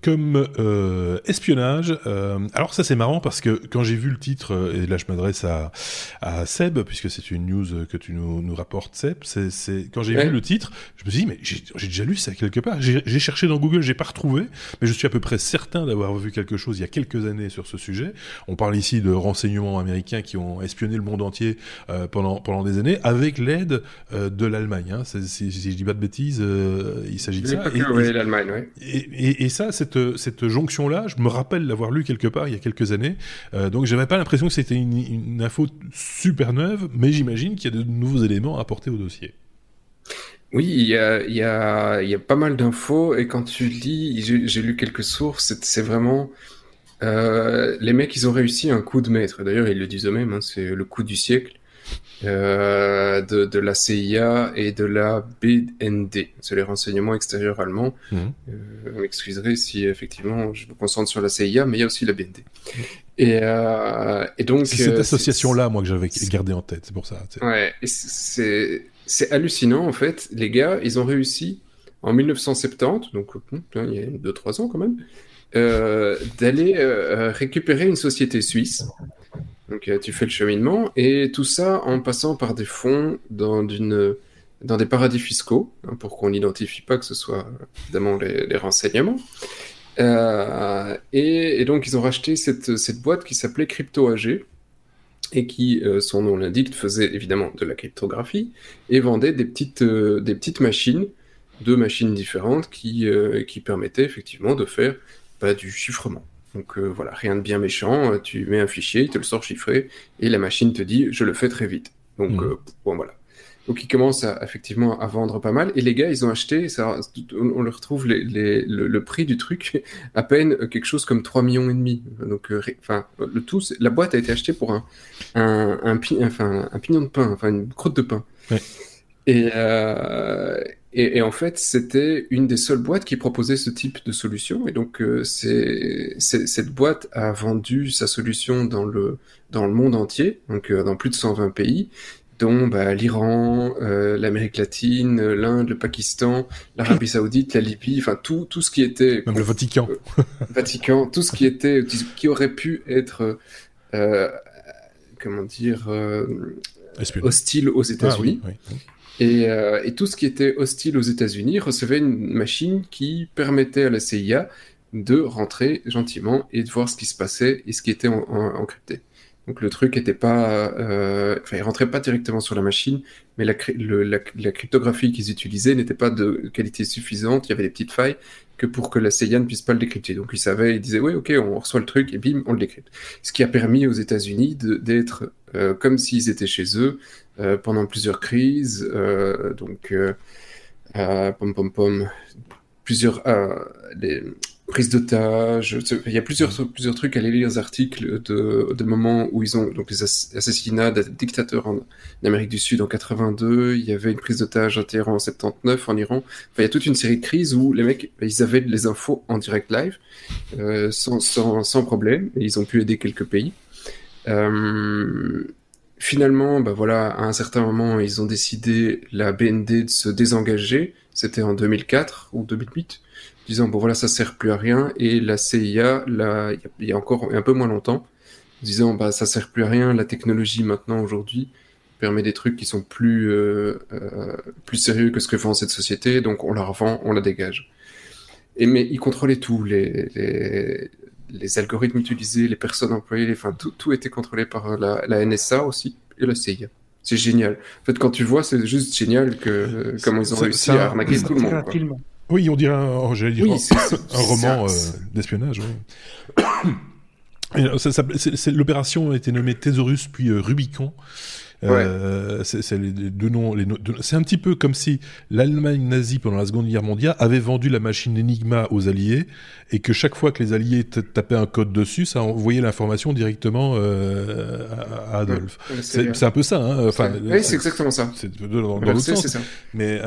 Comme euh, espionnage. Euh, alors ça c'est marrant parce que quand j'ai vu le titre, euh, et là je m'adresse à, à Seb, puisque c'est une news que tu nous, nous rapportes Seb, c'est quand j'ai vu le titre, je me suis dit mais j'ai déjà lu ça quelque part. J'ai cherché dans Google, j'ai pas retrouvé, mais je suis à peu près certain d'avoir vu quelque chose il y a quelques années sur ce sujet. On parle ici de renseignements américains qui ont espionné le monde entier euh, pendant pendant des années avec l'aide euh, de l'Allemagne. Hein. Si, si, je dis pas de bêtises, il s'agit de ça. Et, et, et, ça, cette, jonction-là, je me rappelle l'avoir lu quelque part il y a quelques années. Euh, donc j'avais pas l'impression que c'était une, info super neuve, mais j'imagine qu'il y a de nouveaux éléments à apporter au dossier. Oui, il y a pas mal d'infos et quand tu lis, j'ai lu quelques sources, c'est vraiment euh, les mecs, ils ont réussi un coup de maître. D'ailleurs, ils le disent eux-mêmes, hein, c'est le coup du siècle euh, de, de, la CIA et de la BND. C'est les renseignements extérieurs allemands. Mmh. Euh, vous m'excuserez si effectivement je me concentre sur la CIA, mais il y a aussi la BND. Mmh. Et, euh, et donc c'est cette association-là, moi, que j'avais gardé en tête. C'est pour ça. Ouais, c'est c'est hallucinant en fait. Les gars, ils ont réussi en 1970, donc il y a 2-3 ans quand même, euh, d'aller euh, récupérer une société suisse. Donc euh, tu fais le cheminement et tout ça en passant par des fonds dans, des paradis fiscaux hein, pour qu'on n'identifie pas que ce soit évidemment les, renseignements. Et, et, donc ils ont racheté cette, boîte qui s'appelait Crypto AG et qui, euh, son nom l'indique, faisait évidemment de la cryptographie et vendait des petites, euh, des petites machines, deux machines différentes qui, euh, qui permettaient effectivement de faire bah, du chiffrement. Donc voilà, rien de bien méchant, tu mets un fichier, il te le sort chiffré et la machine te dit je le fais très vite. Donc mmh. bon voilà. Donc ils commencent à, effectivement à vendre pas mal. Et les gars, ils ont acheté, ça, on, leur trouve le, prix du truc à peine quelque chose comme 3 millions et demi. Donc, euh, enfin, le tout, la boîte a été achetée pour un, un, un, un pignon de pain, enfin une croûte de pain. Euh, et, et, en fait, c'était une des seules boîtes qui proposait ce type de solution. Et donc, euh, c'est, cette boîte a vendu sa solution dans le, dans le monde entier, donc dans plus de 120 pays dont bah, l'Iran, euh, l'Amérique latine, l'Inde, le Pakistan, l'Arabie Saoudite, la Libye, enfin tout, tout ce qui était... Même le Vatican. Euh, Vatican, tout ce qui était, qui aurait pu être, euh, comment dire, hostile aux États-Unis. Ah et, et, tout ce qui était hostile aux États-Unis recevait une machine qui permettait à la CIA de rentrer gentiment et de voir ce qui se passait et ce qui était encrypté. Donc le truc était pas, euh, enfin, il rentrait pas directement sur la machine, mais la, cryptographie qu'ils utilisaient n'était pas de qualité suffisante. Il y avait des petites failles que pour que la CIA ne puisse pas le décrypter. Donc ils savaient, ils disaient oui, ok, on reçoit le truc et bim, on le décrypte. Ce qui a permis aux États-Unis d'être euh, comme s'ils étaient chez eux euh, pendant plusieurs crises. Euh, donc pom pom pom, plusieurs les, prise d'otages. Il y a plusieurs, plusieurs trucs. Allez lire les articles de, de moments où ils ont donc les assassinats des dictateurs en, Amérique du Sud en 82. Il y avait une prise d'otage à Téhéran en 79, en Iran. Enfin, il y a toute une série de crises où les mecs, ils avaient les infos en direct live, euh, sans, sans, sans, problème, et ils ont pu aider quelques pays. Euh, finalement, bah voilà, à un certain moment, ils ont décidé la BND de se désengager. C'était en 2004 ou 2008 disant bon voilà ça sert plus à rien. Et la CIA là il y, a encore un peu moins longtemps disant bah ça sert plus à rien. La technologie maintenant aujourd'hui permet des trucs qui sont plus euh, euh, plus sérieux que ce que font cette société. Donc on la revend on la dégage. Et mais ils contrôlaient tout les, les, les algorithmes utilisés les personnes employées enfin tout, tout était contrôlé par la, la NSA aussi et la CIA c'est génial. En fait, quand tu vois, c'est juste génial que comment ils ont réussi à arnaquer tout le monde. Oui, on dirait un, oh, dire, un, <coughs> roman euh, d'espionnage. <coughs> L'opération a été nommée Thesaurus puis euh, Rubicon. Euh, c'est les deux noms. Les c'est un petit peu comme si l'Allemagne nazie pendant la Seconde Guerre mondiale avait vendu la machine Enigma aux Alliés et que chaque fois que les Alliés tapaient un code dessus, ça envoyait l'information directement euh, à Adolphe. c'est un peu ça. Hein, enfin, oui, c'est exactement ça. C'est dans, l'autre sens. Ça. Mais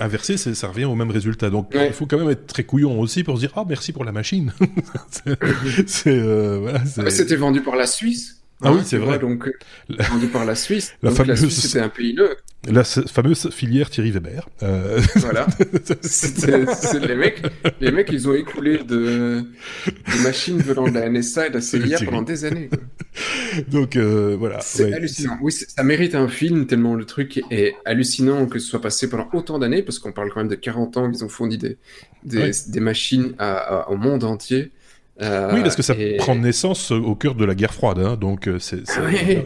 inversé, ça revient au même résultat. Donc il faut quand même être très couillon aussi pour se dire ah merci pour la machine. <laughs> Euh, voilà, ah, C'était vendu par la Suisse. Ah oui, c'est vrai. Donc, vendu par la Suisse. <laughs> La fameuse... Suisse, c'était un pays neutre. La fameuse filière Thierry Weber. Euh... Voilà. <laughs> c'est les mecs, les mecs, ils ont écoulé de, de machines venant de la NSA et de la CIA pendant des années. Donc, euh, voilà. C'est hallucinant. Oui, ça mérite un film tellement le truc est hallucinant que ce soit passé pendant autant d'années, parce qu'on parle quand même de 40 ans qu'ils ont fourni des, des, des machines à, au monde entier. Euh, oui, parce que ça prend naissance au cœur de la guerre froide, hein, donc euh, c'est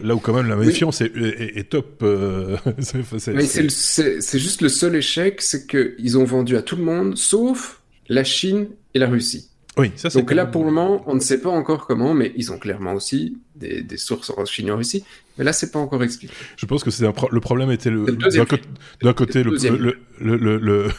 là où quand même la méfiance est, top. Euh, <laughs> c'est juste le seul échec, c'est qu'ils ont vendu à tout le monde, sauf la Chine et la Russie. Oui, ça Donc là, pour le moment, on ne sait pas encore comment, mais ils ont clairement aussi des, des sources en Chine et en Russie. Mais là, c'est pas encore expliqué. Je pense que c'est le problème était le d'un côté le, le, le, le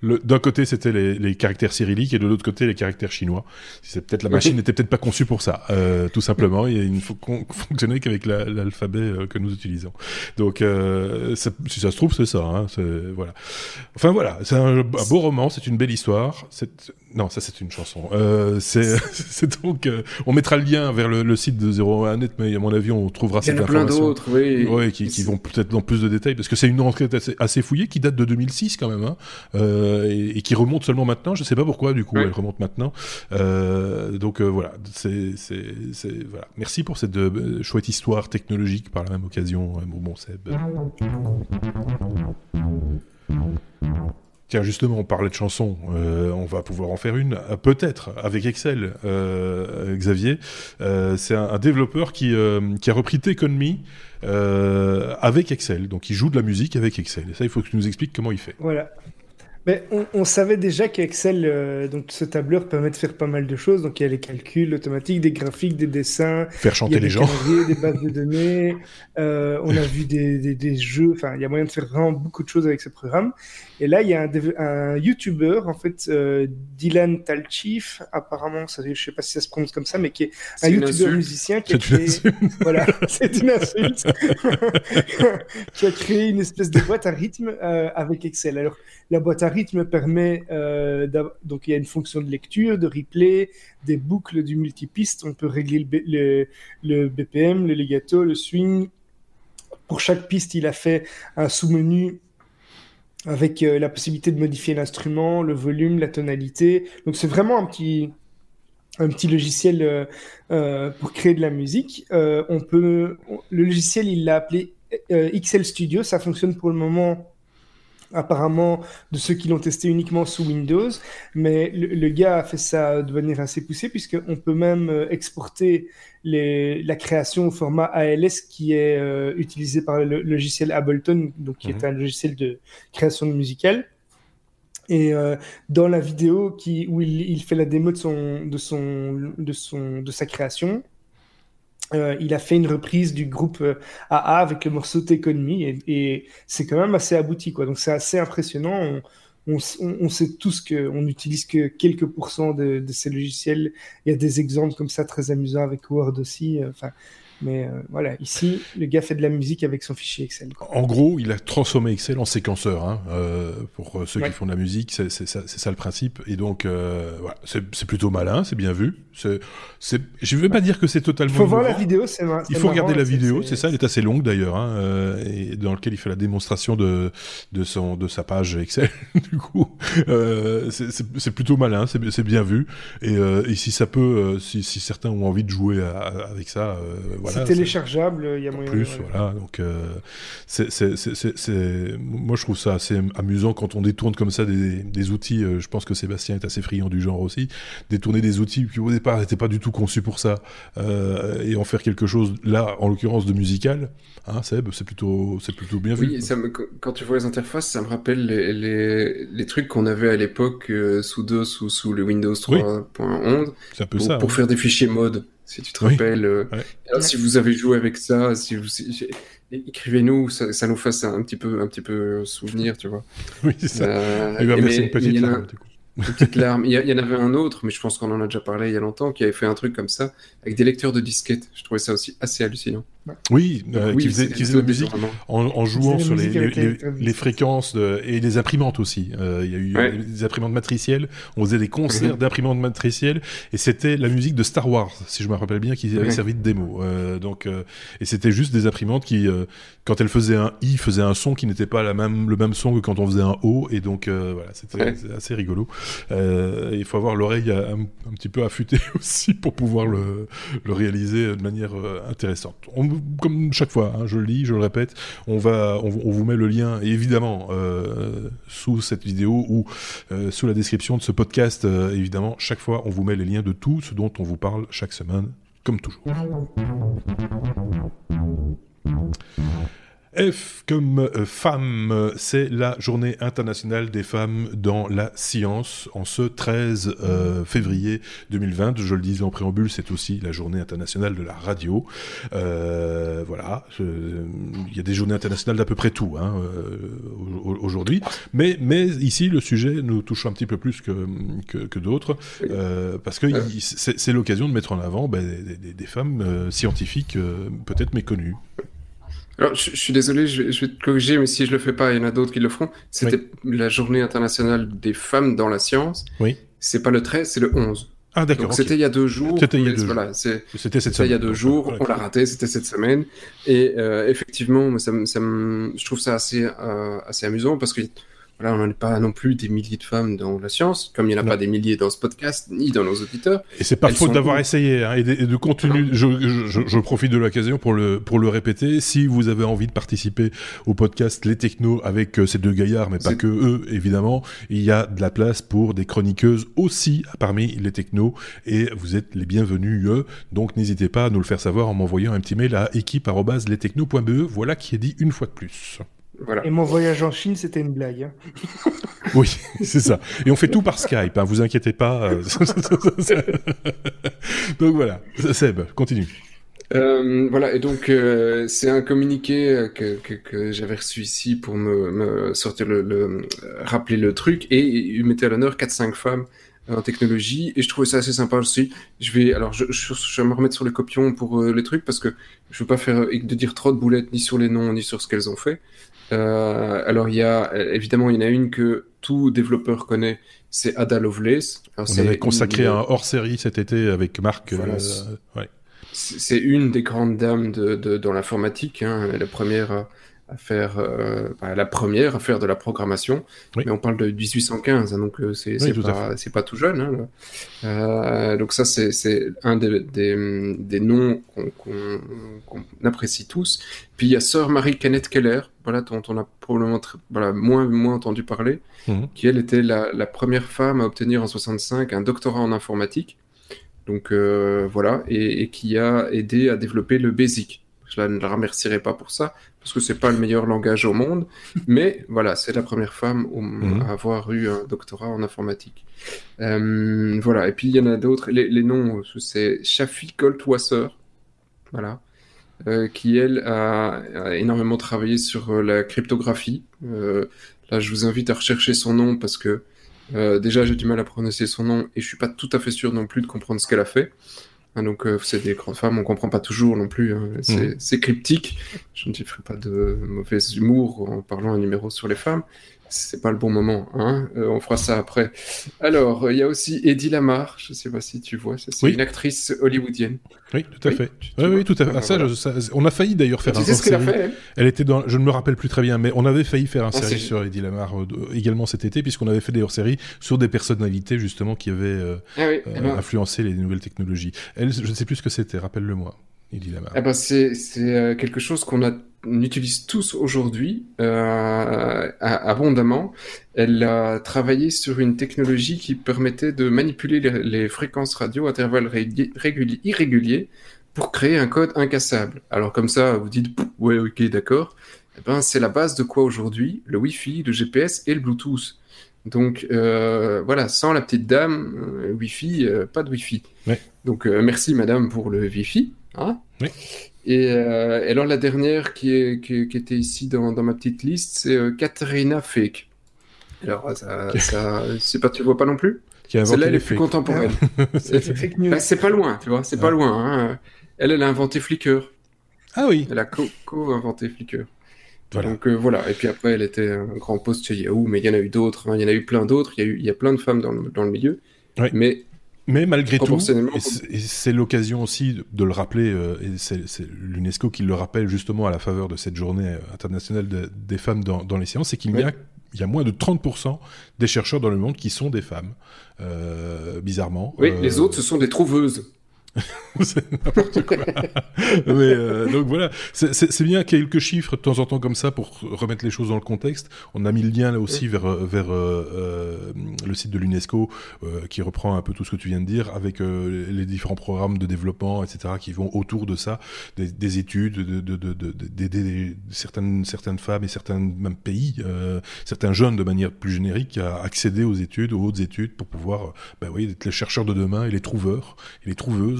d'un côté c'était les, les, caractères cyrilliques et de l'autre côté les caractères chinois. C'est peut-être la machine n'était peut-être pas conçue pour ça, euh, tout simplement. Il ne faut fonctionner qu'avec l'alphabet euh, que nous utilisons. Donc euh, si ça se trouve c'est ça. Hein, voilà. Enfin voilà, c'est un, un, beau roman, c'est une belle histoire. Non, ça c'est une chanson. Euh, c'est <laughs> donc on mettra le lien vers le, site de 01net, mais à mon avis on trouvera cette information d'autres, oui. Ouais, qui, qui vont peut-être dans plus de détails, parce que c'est une enquête assez, assez, fouillée qui date de 2006 quand même, hein, euh, et, et, qui remonte seulement maintenant. Je sais pas pourquoi, du coup, elle remonte maintenant. Euh, donc euh, voilà, c'est, voilà. Merci pour cette chouette histoire technologique par la même occasion, bon, bon Seb. Tiens, justement, on parlait de chansons. Euh, on va pouvoir en faire une, euh, peut-être, avec Excel, euh, Xavier. Euh, c'est un, développeur qui, euh, qui a repris Take Me avec Excel. Donc, il joue de la musique avec Excel. Et ça, il faut que tu nous expliques comment il fait. Voilà. Mais on, on, savait déjà qu'Excel, euh, donc ce tableur permet de faire pas mal de choses. Donc il y a les calculs automatiques, des graphiques, des dessins, faire chanter les des gens, des bases de données. <laughs> Euh, on a vu des, des, des jeux. Enfin, il y a moyen de faire vraiment beaucoup de choses avec ce programme. Et là, il y a un, un YouTuber, en fait, euh, Dylan Talchif, apparemment, ça, je sais pas si ça se prononce comme ça, mais qui est un YouTuber musicien qui a créé, <laughs> voilà, <laughs> c'est une insulte, qui a créé une espèce de boîte à rythme euh, avec Excel. Alors, la boîte à rythme permet, euh, donc il y a une fonction de lecture, de replay, des boucles du multipiste. On peut régler le, BPM, le legato, le swing. Pour chaque piste, il a fait un sous-menu avec euh, la possibilité de modifier l'instrument, le volume, la tonalité. Donc c'est vraiment un petit un petit logiciel euh, pour créer de la musique. On peut le logiciel il l'a appelé XL Studio. Ça fonctionne pour le moment apparemment de ceux qui l'ont testé uniquement sous Windows, mais le, le, gars a fait ça de manière assez poussée puisqu'on peut même euh, exporter les, la création au format ALS qui est euh, utilisé par le logiciel Ableton, donc qui mmh. est un logiciel de création musicale. Et euh, dans la vidéo qui, où il, il, fait la démo de, son, de, son, de, son, de sa création, euh, il a fait une reprise du groupe euh, AA avec le morceau T'économie et, et c'est quand même assez abouti quoi. Donc c'est assez impressionnant. On, on, on, sait tous qu'on n'utilise que quelques pourcents de, de, ces logiciels. Il y a des exemples comme ça très amusants avec Word aussi. Enfin, mais euh, voilà, ici, le gars fait de la musique avec son fichier Excel. Quoi. En gros, il a transformé Excel en séquenceur. Hein, euh, pour ceux ouais. qui font de la musique, c'est ça, ça, le principe. Et donc, euh, voilà, c'est plutôt malin, c'est bien vu. C'est, je ne veux pas dire que c'est totalement. Il faut voir la vidéo, c'est Il faut regarder la vidéo, c'est ça. Elle est assez longue d'ailleurs, hein, euh, et dans lequel il fait la démonstration de de son de sa page Excel. <laughs> du coup, euh, c'est plutôt malin, c'est bien vu. Et, euh, et, si ça peut, euh, si, si, certains ont envie de jouer à, avec ça, euh, voilà. C'est téléchargeable, il y a moyen. En plus, voilà. Donc, c'est moi je trouve ça assez amusant quand on détourne comme ça des, des outils. je pense que Sébastien est assez friand du genre aussi. Détourner des outils qui au départ n'étaient pas du tout conçus pour ça et en faire quelque chose là, en l'occurrence de musical. Hein, Seb, c'est plutôt, c'est plutôt bien oui, vu. Ça me, quand tu vois les interfaces, ça me rappelle les, les, les trucs qu'on avait à l'époque euh, sous DOS ou sous le Windows 3.11 oui. pour, ça, pour hein. faire des fichiers mode, si tu te oui. rappelles. Euh, ouais. alors, si vous avez joué avec ça, si vous, si, écrivez-nous, ça, ça, nous fasse un petit peu, un petit peu souvenir, tu vois. <laughs> Oui, c'est ça. Euh, et, mais, une petite mais, larme, du coup. Une petite larme. Il y, il y, en avait un autre, mais je pense qu'on en a déjà parlé il y a longtemps, qui avait fait un truc comme ça, avec des lecteurs de disquettes. Je trouvais ça aussi assez hallucinant. Oui, euh, oui qui faisait, qui faisait de la musique en, en, jouant sur les, les, les, les, fréquences de, et les imprimantes aussi. Euh, il y a eu ouais. des imprimantes matricielles. On faisait des concerts -hmm. d'imprimantes matricielles et c'était la musique de Star Wars, si je me rappelle bien, qui avait servi de démo. Euh, donc, euh, et c'était juste des imprimantes qui, euh, quand elles faisaient un i, faisaient un son qui n'était pas la même, le même son que quand on faisait un o. Et donc, euh, voilà, c'était ouais. assez rigolo. il faut avoir l'oreille un, un, petit peu affûtée <laughs> aussi pour pouvoir le, le réaliser de manière intéressante. On, comme chaque fois, hein, je le lis, je le répète, on va, on, vous met le lien évidemment euh, sous cette vidéo ou euh, sous la description de ce podcast. Euh, évidemment, chaque fois, on vous met les liens de tout ce dont on vous parle chaque semaine, comme toujours. F comme euh, femme, c'est la journée internationale des femmes dans la science en ce 13 euh, février 2020. Je le disais en préambule, c'est aussi la journée internationale de la radio. Euh, voilà, il y a des journées internationales d'à peu près tout hein, aujourd'hui. Mais, mais ici, le sujet nous touche un petit peu plus que, que, d'autres parce que c'est l'occasion de mettre en avant ben, des, des, femmes scientifiques peut-être méconnues. Alors, je, suis désolé, je vais, te corriger, mais si je le fais pas, il y en a d'autres qui le feront. C'était la journée internationale des femmes dans la science. Oui. C'est pas le 13, c'est le 11. Ah, d'accord. C'était il y a deux jours. C'était il y a deux jours. C'était cette semaine. il y a deux jours. On l'a raté. C'était cette semaine. Et euh, effectivement, ça, ça, je trouve ça assez, euh, assez amusant parce que voilà, on n'en est pas non plus des milliers de femmes dans la science, comme il n'y en a pas des milliers dans ce podcast, ni dans nos auditeurs. Et c'est pas faute d'avoir essayé, hein, et, de, et continue. Je, je, je, profite de l'occasion pour le, pour le répéter. Si vous avez envie de participer au podcast Les Technos avec euh, ces deux gaillards, mais pas que eux, évidemment, il y a de la place pour des chroniqueuses aussi parmi les technos, et vous êtes les bienvenus, eux. Donc n'hésitez pas à nous le faire savoir en m'envoyant un petit mail à équipe.lestechnos.be. Voilà qui est dit une fois de plus. Et mon voyage en Chine, c'était une blague. Hein. <laughs> oui, c'est ça. Et on fait tout par Skype, hein, vous inquiétez pas. Euh, <laughs> donc voilà, Seb, continue. Euh, voilà, et donc euh, c'est un communiqué que, que, j'avais reçu ici pour me, sortir le, rappeler le truc, et il mettait à l'honneur 4-5 femmes en technologie et je trouvais ça assez sympa aussi. Je vais alors je, je, vais me remettre sur les copions pour les trucs parce que je veux pas faire de dire trop de boulettes ni sur les noms ni sur ce qu'elles ont fait. Euh, alors il y a évidemment il y en a une que tout développeur connaît, c'est Ada Lovelace. On avait consacré un hors-série cet été avec Marc. Euh, c'est une des grandes dames de, de dans l'informatique, hein, la première à faire euh, bah, la première à faire de la programmation. Mais on parle de 1815, hein, donc euh, c'est pas, pas tout jeune. Hein, euh, donc ça c'est un des, des, des noms qu'on apprécie tous. Puis il y a Sœur Marie Kenneth Keller, voilà dont on a probablement voilà, moins moins entendu parler, mhm. qui elle était la, la, première femme à obtenir en 65 un doctorat en informatique. Donc euh, voilà et, et, qui a aidé à développer le BASIC. Je ne la remercierai pas pour ça, parce que c'est pas le meilleur langage au monde, <laughs> mais voilà, c'est la première femme mhm. à avoir eu un doctorat en informatique. Euh, voilà, et puis il y en a d'autres. Les, noms, c'est Shafi Goldwasser, voilà, euh, qui elle a, énormément travaillé sur euh, la cryptographie. là, je vous invite à rechercher son nom parce que déjà j'ai du mal à prononcer son nom et je suis pas tout à fait sûr non plus de comprendre ce qu'elle a fait. Hein, donc, euh, c'est des grandes femmes, on comprend pas toujours non plus. Hein. Mhm. C'est cryptique. Je ne ferai pas de mauvais humour en parlant un numéro sur les femmes c'est pas le bon moment. Hein euh, on fera ça après. Alors, il y a aussi Eddie Lamar. Je sais pas si tu vois. C'est une actrice hollywoodienne. Oui, tout à fait. Oui, oui, tout à fait. Ah, ça, on a failli d'ailleurs faire tu un. sais ce qu'elle a fait elle, était dans. Je ne me rappelle plus très bien, mais on avait failli faire un ah, série sur Eddie Lamar euh, également cet été, puisqu'on avait fait des hors-séries sur des personnalités justement qui avaient euh, ah eh ben. influencé les nouvelles technologies. Elle, je ne sais plus ce que c'était. Rappelle-le-moi. Eh ben c'est quelque chose qu'on utilise tous aujourd'hui euh, abondamment. Elle a travaillé sur une technologie qui permettait de manipuler les, fréquences radio à intervalles irréguliers pour créer un code incassable. Alors comme ça, vous dites ouais ok d'accord. Eh ben c'est la base de quoi aujourd'hui? Le Wi-Fi, le GPS et le Bluetooth. Donc euh, voilà, sans la petite dame, euh, Wi-Fi, euh, pas de Wi-Fi. Ouais. Donc merci madame pour le Wi-Fi. Hein oui. Et, alors la dernière qui, est, qui, était ici dans, dans, ma petite liste, c'est Katharina Fake. Alors ça, ça c'est pas, tu vois pas non plus? Celle-là, elle est plus contemporaine. <laughs> Bah, c'est pas loin, tu vois, c'est pas loin. Hein. Elle, elle a inventé Flickr. Ah oui. Elle a co-inventé Flickr. Donc euh, voilà, et puis après elle était un grand poste chez Yahoo, mais il y en a eu d'autres, hein. il y en a eu plein d'autres, il y a eu il y a plein de femmes dans le, dans le milieu, mais mais malgré tout, et c'est l'occasion aussi de le rappeler, euh, et c'est l'UNESCO qui le rappelle justement à la faveur de cette journée euh, internationale des femmes dans, dans les sciences, c'est qu'il y a il y a moins de 30% des chercheurs dans le monde qui sont des femmes, bizarrement. Oui, les autres, ce sont des trouveuses. <laughs> c'est n'importe quoi. <laughs> Mais euh, donc voilà, c'est bien quelques chiffres de temps en temps comme ça pour remettre les choses dans le contexte. On a mis le lien là aussi vers vers euh, euh, le site de l'UNESCO qui reprend un peu tout ce que tu viens de dire avec les différents programmes de développement, etc. qui vont autour de ça, des, études, de d'aider de, certaines certaines femmes et certains même pays, certains jeunes de manière plus générique à accéder aux études, aux hautes études pour pouvoir, ben oui, être les chercheurs de demain et les trouveurs et les trouveuses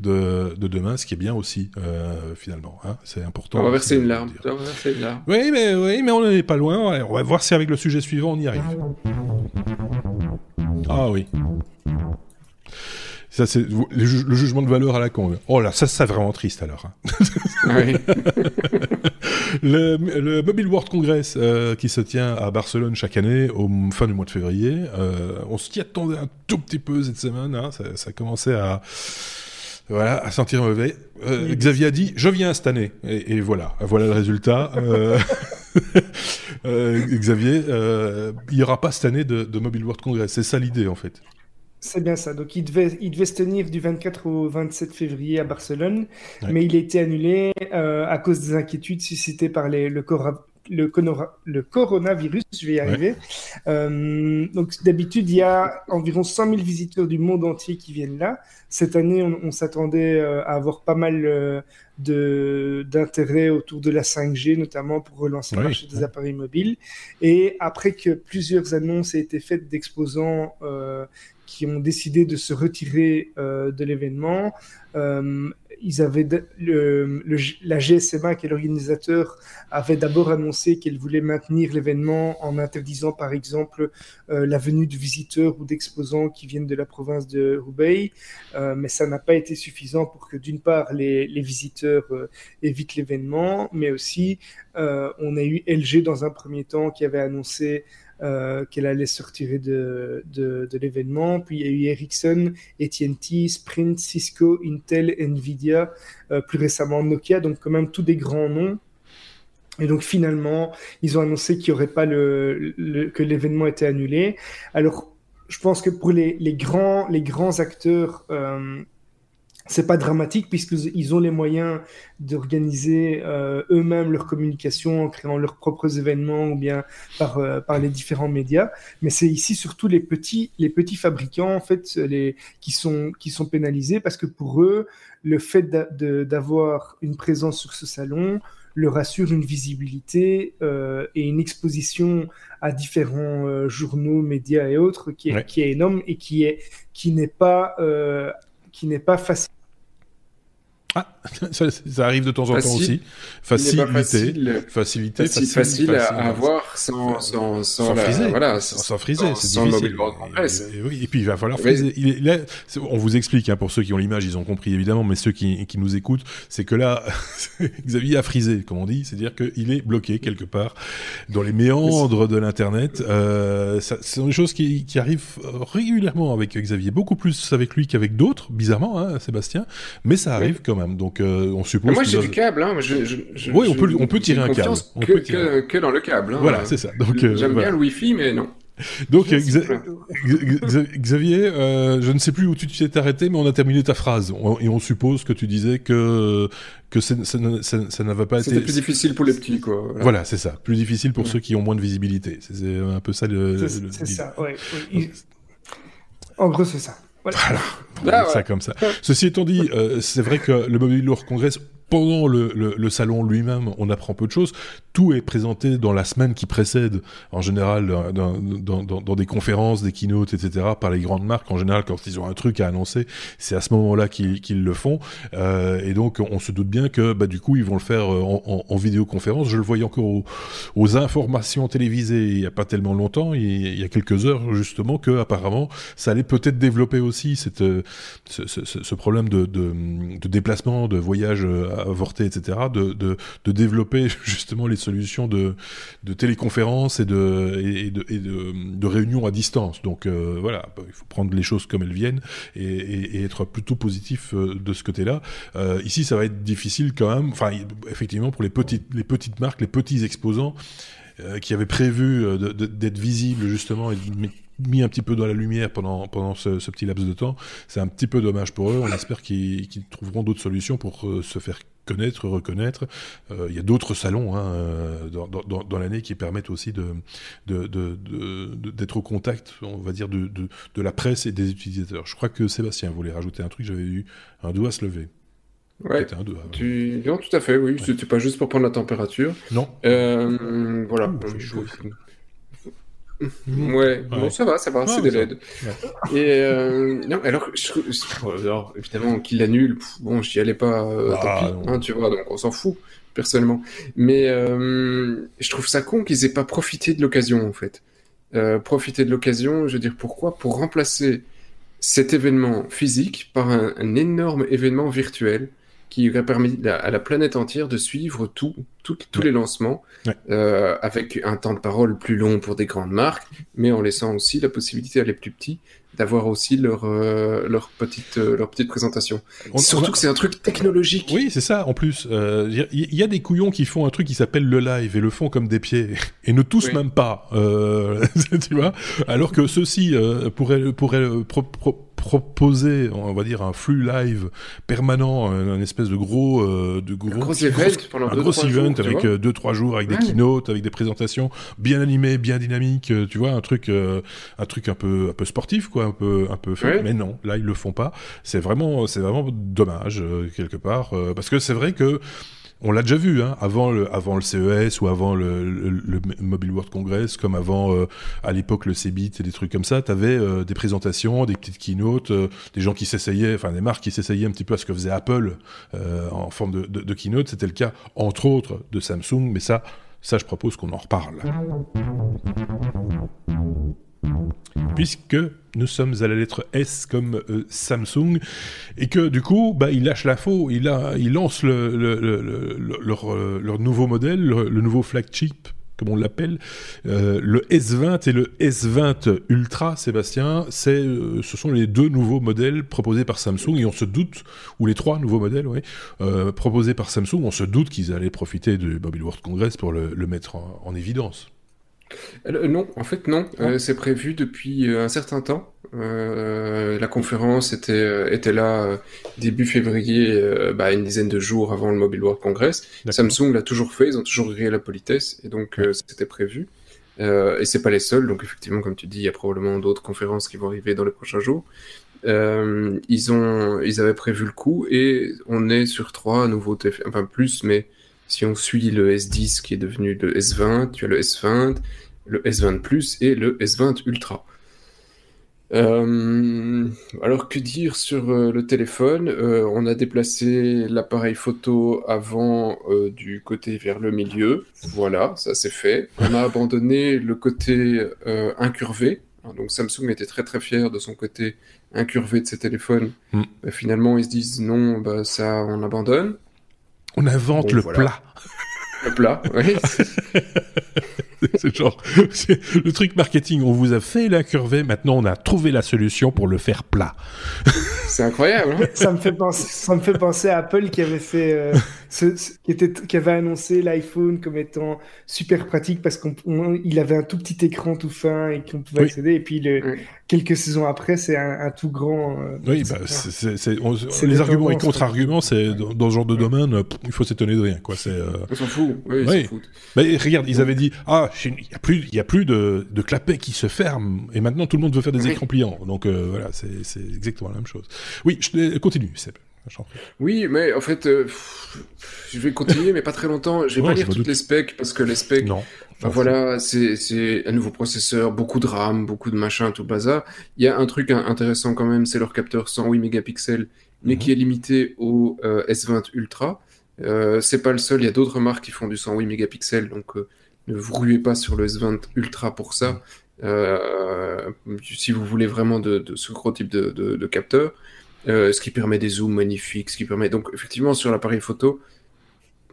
de, demain, ce qui est bien aussi, euh, finalement. Hein. c'est important. On va verser une larme. Oui, mais, oui, mais on n'est pas loin. On va voir si avec le sujet suivant, on y arrive. Ah oui. Ça, c'est le, jugement de valeur à la con. Oh là, ça, c'est vraiment triste alors. Hein. <laughs> Le, Mobile World Congress euh, qui se tient à Barcelone chaque année au fin du mois de février. Euh, on s'y attendait un tout petit peu cette semaine. Hein. ça, ça commençait à voilà, à sentir mauvais. Euh, Xavier a dit, je viens cette année. Et, voilà, voilà le résultat. Euh, <laughs> euh, Xavier, il n'y aura pas cette année de, Mobile World Congress. C'est ça l'idée, en fait. C'est bien ça. Donc, il devait, il devait se tenir du 24 au 27 février à Barcelone, mais il a été annulé à cause des inquiétudes suscitées par les, le, le, le, coronavirus, je vais y arriver. donc d'habitude, il y a environ 100 000 visiteurs du monde entier qui viennent là. Cette année, on, s'attendait euh, à avoir pas mal euh, d'intérêt autour de la 5G, notamment pour relancer le marché des appareils mobiles. Et après que plusieurs annonces aient été faites d'exposants euh, qui ont décidé de se retirer de l'événement, ils avaient la GSMA, qui est l'organisateur, avait d'abord annoncé qu'elle voulait maintenir l'événement en interdisant, par exemple, euh, la venue de visiteurs ou d'exposants qui viennent de la province de Hubei. Euh, mais ça n'a pas été suffisant pour que, d'une part, les, visiteurs euh, évitent l'événement, mais aussi, on a eu LG dans un premier temps qui avait annoncé euh, qu'elle allait sortir de, de, de l'événement. Puis il y a eu Ericsson, AT&T, Sprint, Cisco, Intel, Nvidia, euh, plus récemment Nokia, donc quand même tous des grands noms. Et donc finalement, ils ont annoncé qu'il y aurait pas le, que l'événement était annulé. Alors, je pense que pour les, les grands, les grands acteurs euh, c'est pas dramatique puisqu'ils ont les moyens d'organiser euh, eux-mêmes leur communication en créant leurs propres événements ou bien par, euh, par les différents médias. Mais c'est ici surtout les petits, les petits fabricants en fait les, qui, sont, qui sont pénalisés parce que pour eux, le fait d'avoir une présence sur ce salon leur assure une visibilité euh, et une exposition à différents journaux, médias et autres qui est, qui est énorme et qui est qui n'est pas qui n'est pas facile. Ah, <laughs> ça, arrive de temps en temps aussi. Facilité, facile, facilité, facile, facile, à, avoir sans, sans, sans, friser. Voilà, sans, friser, c'est difficile. Et, oui, et puis il va falloir friser. Il est, on vous explique, hein, pour ceux qui ont l'image, ils ont compris évidemment, mais ceux qui, qui nous écoutent, c'est que là, <laughs> Xavier a frisé, comme on dit, c'est-à-dire qu'il est bloqué quelque part dans les méandres de l'internet. Euh, ce sont des choses qui, qui arrivent régulièrement avec Xavier, beaucoup plus avec lui qu'avec d'autres, bizarrement, hein, Sébastien, mais ça arrive quand même. Donc euh, on suppose. moi j'ai du câble. Hein. oui, on peut, on peut tirer un câble. Que, que, dans le câble. Hein. Voilà, c'est ça. Donc euh, j'aime bien le Wi-Fi, mais non. Donc Xavier, euh, je ne sais plus où tu t'es arrêté, mais on a terminé ta phrase et on suppose que tu disais que que ça, ça, n'avait pas été. C'était plus difficile pour les petits, quoi. Voilà, c'est ça, plus difficile pour ceux qui ont moins de visibilité. C'est un peu ça le. C'est ça, ouais. En gros, c'est ça. Voilà. voilà. ça comme ça. Ceci étant dit, euh, c'est vrai que le Mobile World Congress pendant le, le, salon lui-même, on apprend peu de choses. Tout est présenté dans la semaine qui précède, en général, dans, des conférences, des keynotes, etc., par les grandes marques. En général, quand ils ont un truc à annoncer, c'est à ce moment-là qu'ils le font. Euh, et donc, on se doute bien que, bah, du coup, ils vont le faire euh, en, en, en vidéoconférence. Je le voyais encore aux, informations télévisées il n'y a pas tellement longtemps, il, y a quelques heures, justement, que apparemment, ça allait peut-être développer aussi cette, euh, ce, problème de, déplacement, de voyage avorter, etc., de, développer <laughs> justement les solutions de, de téléconférence et de, et réunions à distance. Donc euh, voilà, il faut prendre les choses comme elles viennent et, être plutôt positif euh, de ce côté-là. Euh, ici, ça va être difficile quand même, enfin effectivement pour les petites, marques, les petits exposants. qui avaient prévu d'être visibles justement et mis un petit peu dans la lumière pendant, pendant ce, petit laps de temps. C'est un petit peu dommage pour eux. On espère qu'ils trouveront d'autres solutions pour se faire connaître, reconnaître. Euh, il y a d'autres salons hein, euh, dans, dans, dans l'année qui permettent aussi de, de, d'être au contact, on va dire, de, de, la presse et des utilisateurs. Je crois que Sébastien voulait rajouter un truc, j'avais eu un doigt se lever. Ouais, un doigt, tu... non, tout à fait, oui. C'était pas juste pour prendre la température. Non. voilà. Ouais, bon, ça va, ça va, c'est des LED. Et euh, non, alors, alors évidemment, qu'il l'annule, bon, j'y allais pas, euh, ah, hein, tu vois, donc on s'en fout, personnellement. Mais euh, je trouve ça con qu'ils aient pas profité de l'occasion, en fait. Euh, profiter de l'occasion, je veux dire, pourquoi? Pour remplacer cet événement physique par un, un énorme événement virtuel qui aurait permis à la planète entière de suivre tout, tous les lancements, euh, avec un temps de parole plus long pour des grandes marques, mais en laissant aussi la possibilité à les plus petits d'avoir aussi leur, euh, leur, petite, euh, leur petite présentation. Surtout que c'est un truc technologique. Oui, c'est ça, en plus. Il y, a des couillons qui font un truc qui s'appelle le live et le font comme des pieds, <laughs> et ne tous même pas, <laughs> tu vois, alors que ceux-ci pourraient, pourraient proposer, on va dire, un flux live permanent, un, espèce de gros, euh, de gros, un gros event, pendant un gros event avec euh, deux trois jours, avec des keynotes, avec des présentations bien animées, bien dynamiques, euh, tu vois, un truc, un truc un peu, un peu sportif, quoi, un peu, un peu. Mais non, là ils le font pas. C'est vraiment, c'est vraiment dommage quelque part, parce que c'est vrai que on l'a déjà vu, hein, avant, le, CES ou avant le, le, Mobile World Congress, comme avant euh, à l'époque le CeBIT et des trucs comme ça, tu avais euh, des présentations, des petites keynotes, euh, des gens qui s'essayaient, enfin des marques qui s'essayaient un petit peu à ce que faisait Apple en forme de, de, de keynote. C'était le cas, entre autres, de Samsung, mais ça, ça je propose qu'on en reparle puisque nous sommes à la lettre S comme euh, Samsung, et que du coup, bah, ils lâchent l'info, ils, il lancent le, leur, euh, nouveau modèle, le, nouveau flagship, comme on l'appelle, euh, le S20 et le S20 Ultra, Sébastien, c'est, ce sont les deux nouveaux modèles proposés par Samsung, et on se doute, ou les trois nouveaux modèles, proposés par Samsung, on se doute qu'ils allaient profiter du Mobile World Congress pour le, mettre en évidence. Euh, non, en fait non. Euh, c'est prévu depuis euh, un certain temps. la conférence était, était là début février, bah, une dizaine de jours avant le Mobile World Congress. Samsung l'a toujours fait, ils ont toujours grillé la politesse, et donc c'était prévu. et c'est pas les seuls, donc effectivement, comme tu dis, il y a probablement d'autres conférences qui vont arriver dans les prochains jours. ils ont, ils avaient prévu le coup, et on est sur trois nouveautés, enfin plus, mais si on suit le S10 qui est devenu le S20, tu as le S20, le S20 Plus et le S20 Ultra. Euh, alors que dire sur euh, le téléphone? Euh, On a déplacé l'appareil photo avant du côté vers le milieu. Voilà, ça c'est fait. On a abandonné le côté incurvé. Donc Samsung était très très fier de son côté incurvé de ses téléphones. Hmm. finalement, ils se disent non, bah, ça on abandonne. On invente le plat. Le plat, oui. <laughs> c'est genre, le truc marketing, on vous a fait la curvée, maintenant on a trouvé la solution pour le faire plat. c'est incroyable. Hein ça me fait penser, ça me fait penser à Apple qui avait fait, euh, ce, qui était, qui avait annoncé l'iPhone comme étant super pratique parce qu'il avait un tout petit écran tout fin et qu'on pouvait accéder. Et puis le, quelques saisons après, c'est un, tout grand. Euh, oui, bah, c'est, les arguments et contre-arguments, c'est dans, ce genre de domaine, il faut s'étonner de rien, quoi. C'est. Euh... On s'en fout. Oui, oui. Mais regarde, ils avaient dit, ah, il n'y a plus, il y a plus de, de clapets qui se ferment, et maintenant tout le monde veut faire des écrans pliants. Donc euh, voilà, c'est exactement la même chose. Oui, je, continue, Seb. Oui, mais en fait, euh, je vais continuer, mais pas très longtemps. Je vais pas lire toutes les specs parce que les specs, non. voilà, c'est un nouveau processeur, beaucoup de RAM, beaucoup de machin, tout le bazar. Il y a un truc intéressant quand même, c'est leur capteur 108 mégapixels, mais mhm. qui est limité au euh, S20 Ultra. Euh, c'est pas le seul, il y a d'autres marques qui font du 108 mégapixels, donc ne vous ruez pas sur le S20 Ultra pour ça. Mhm. si vous voulez vraiment de, ce gros type de, de capteur. Euh, ce qui permet des zooms magnifiques, ce qui permet donc effectivement sur l'appareil photo,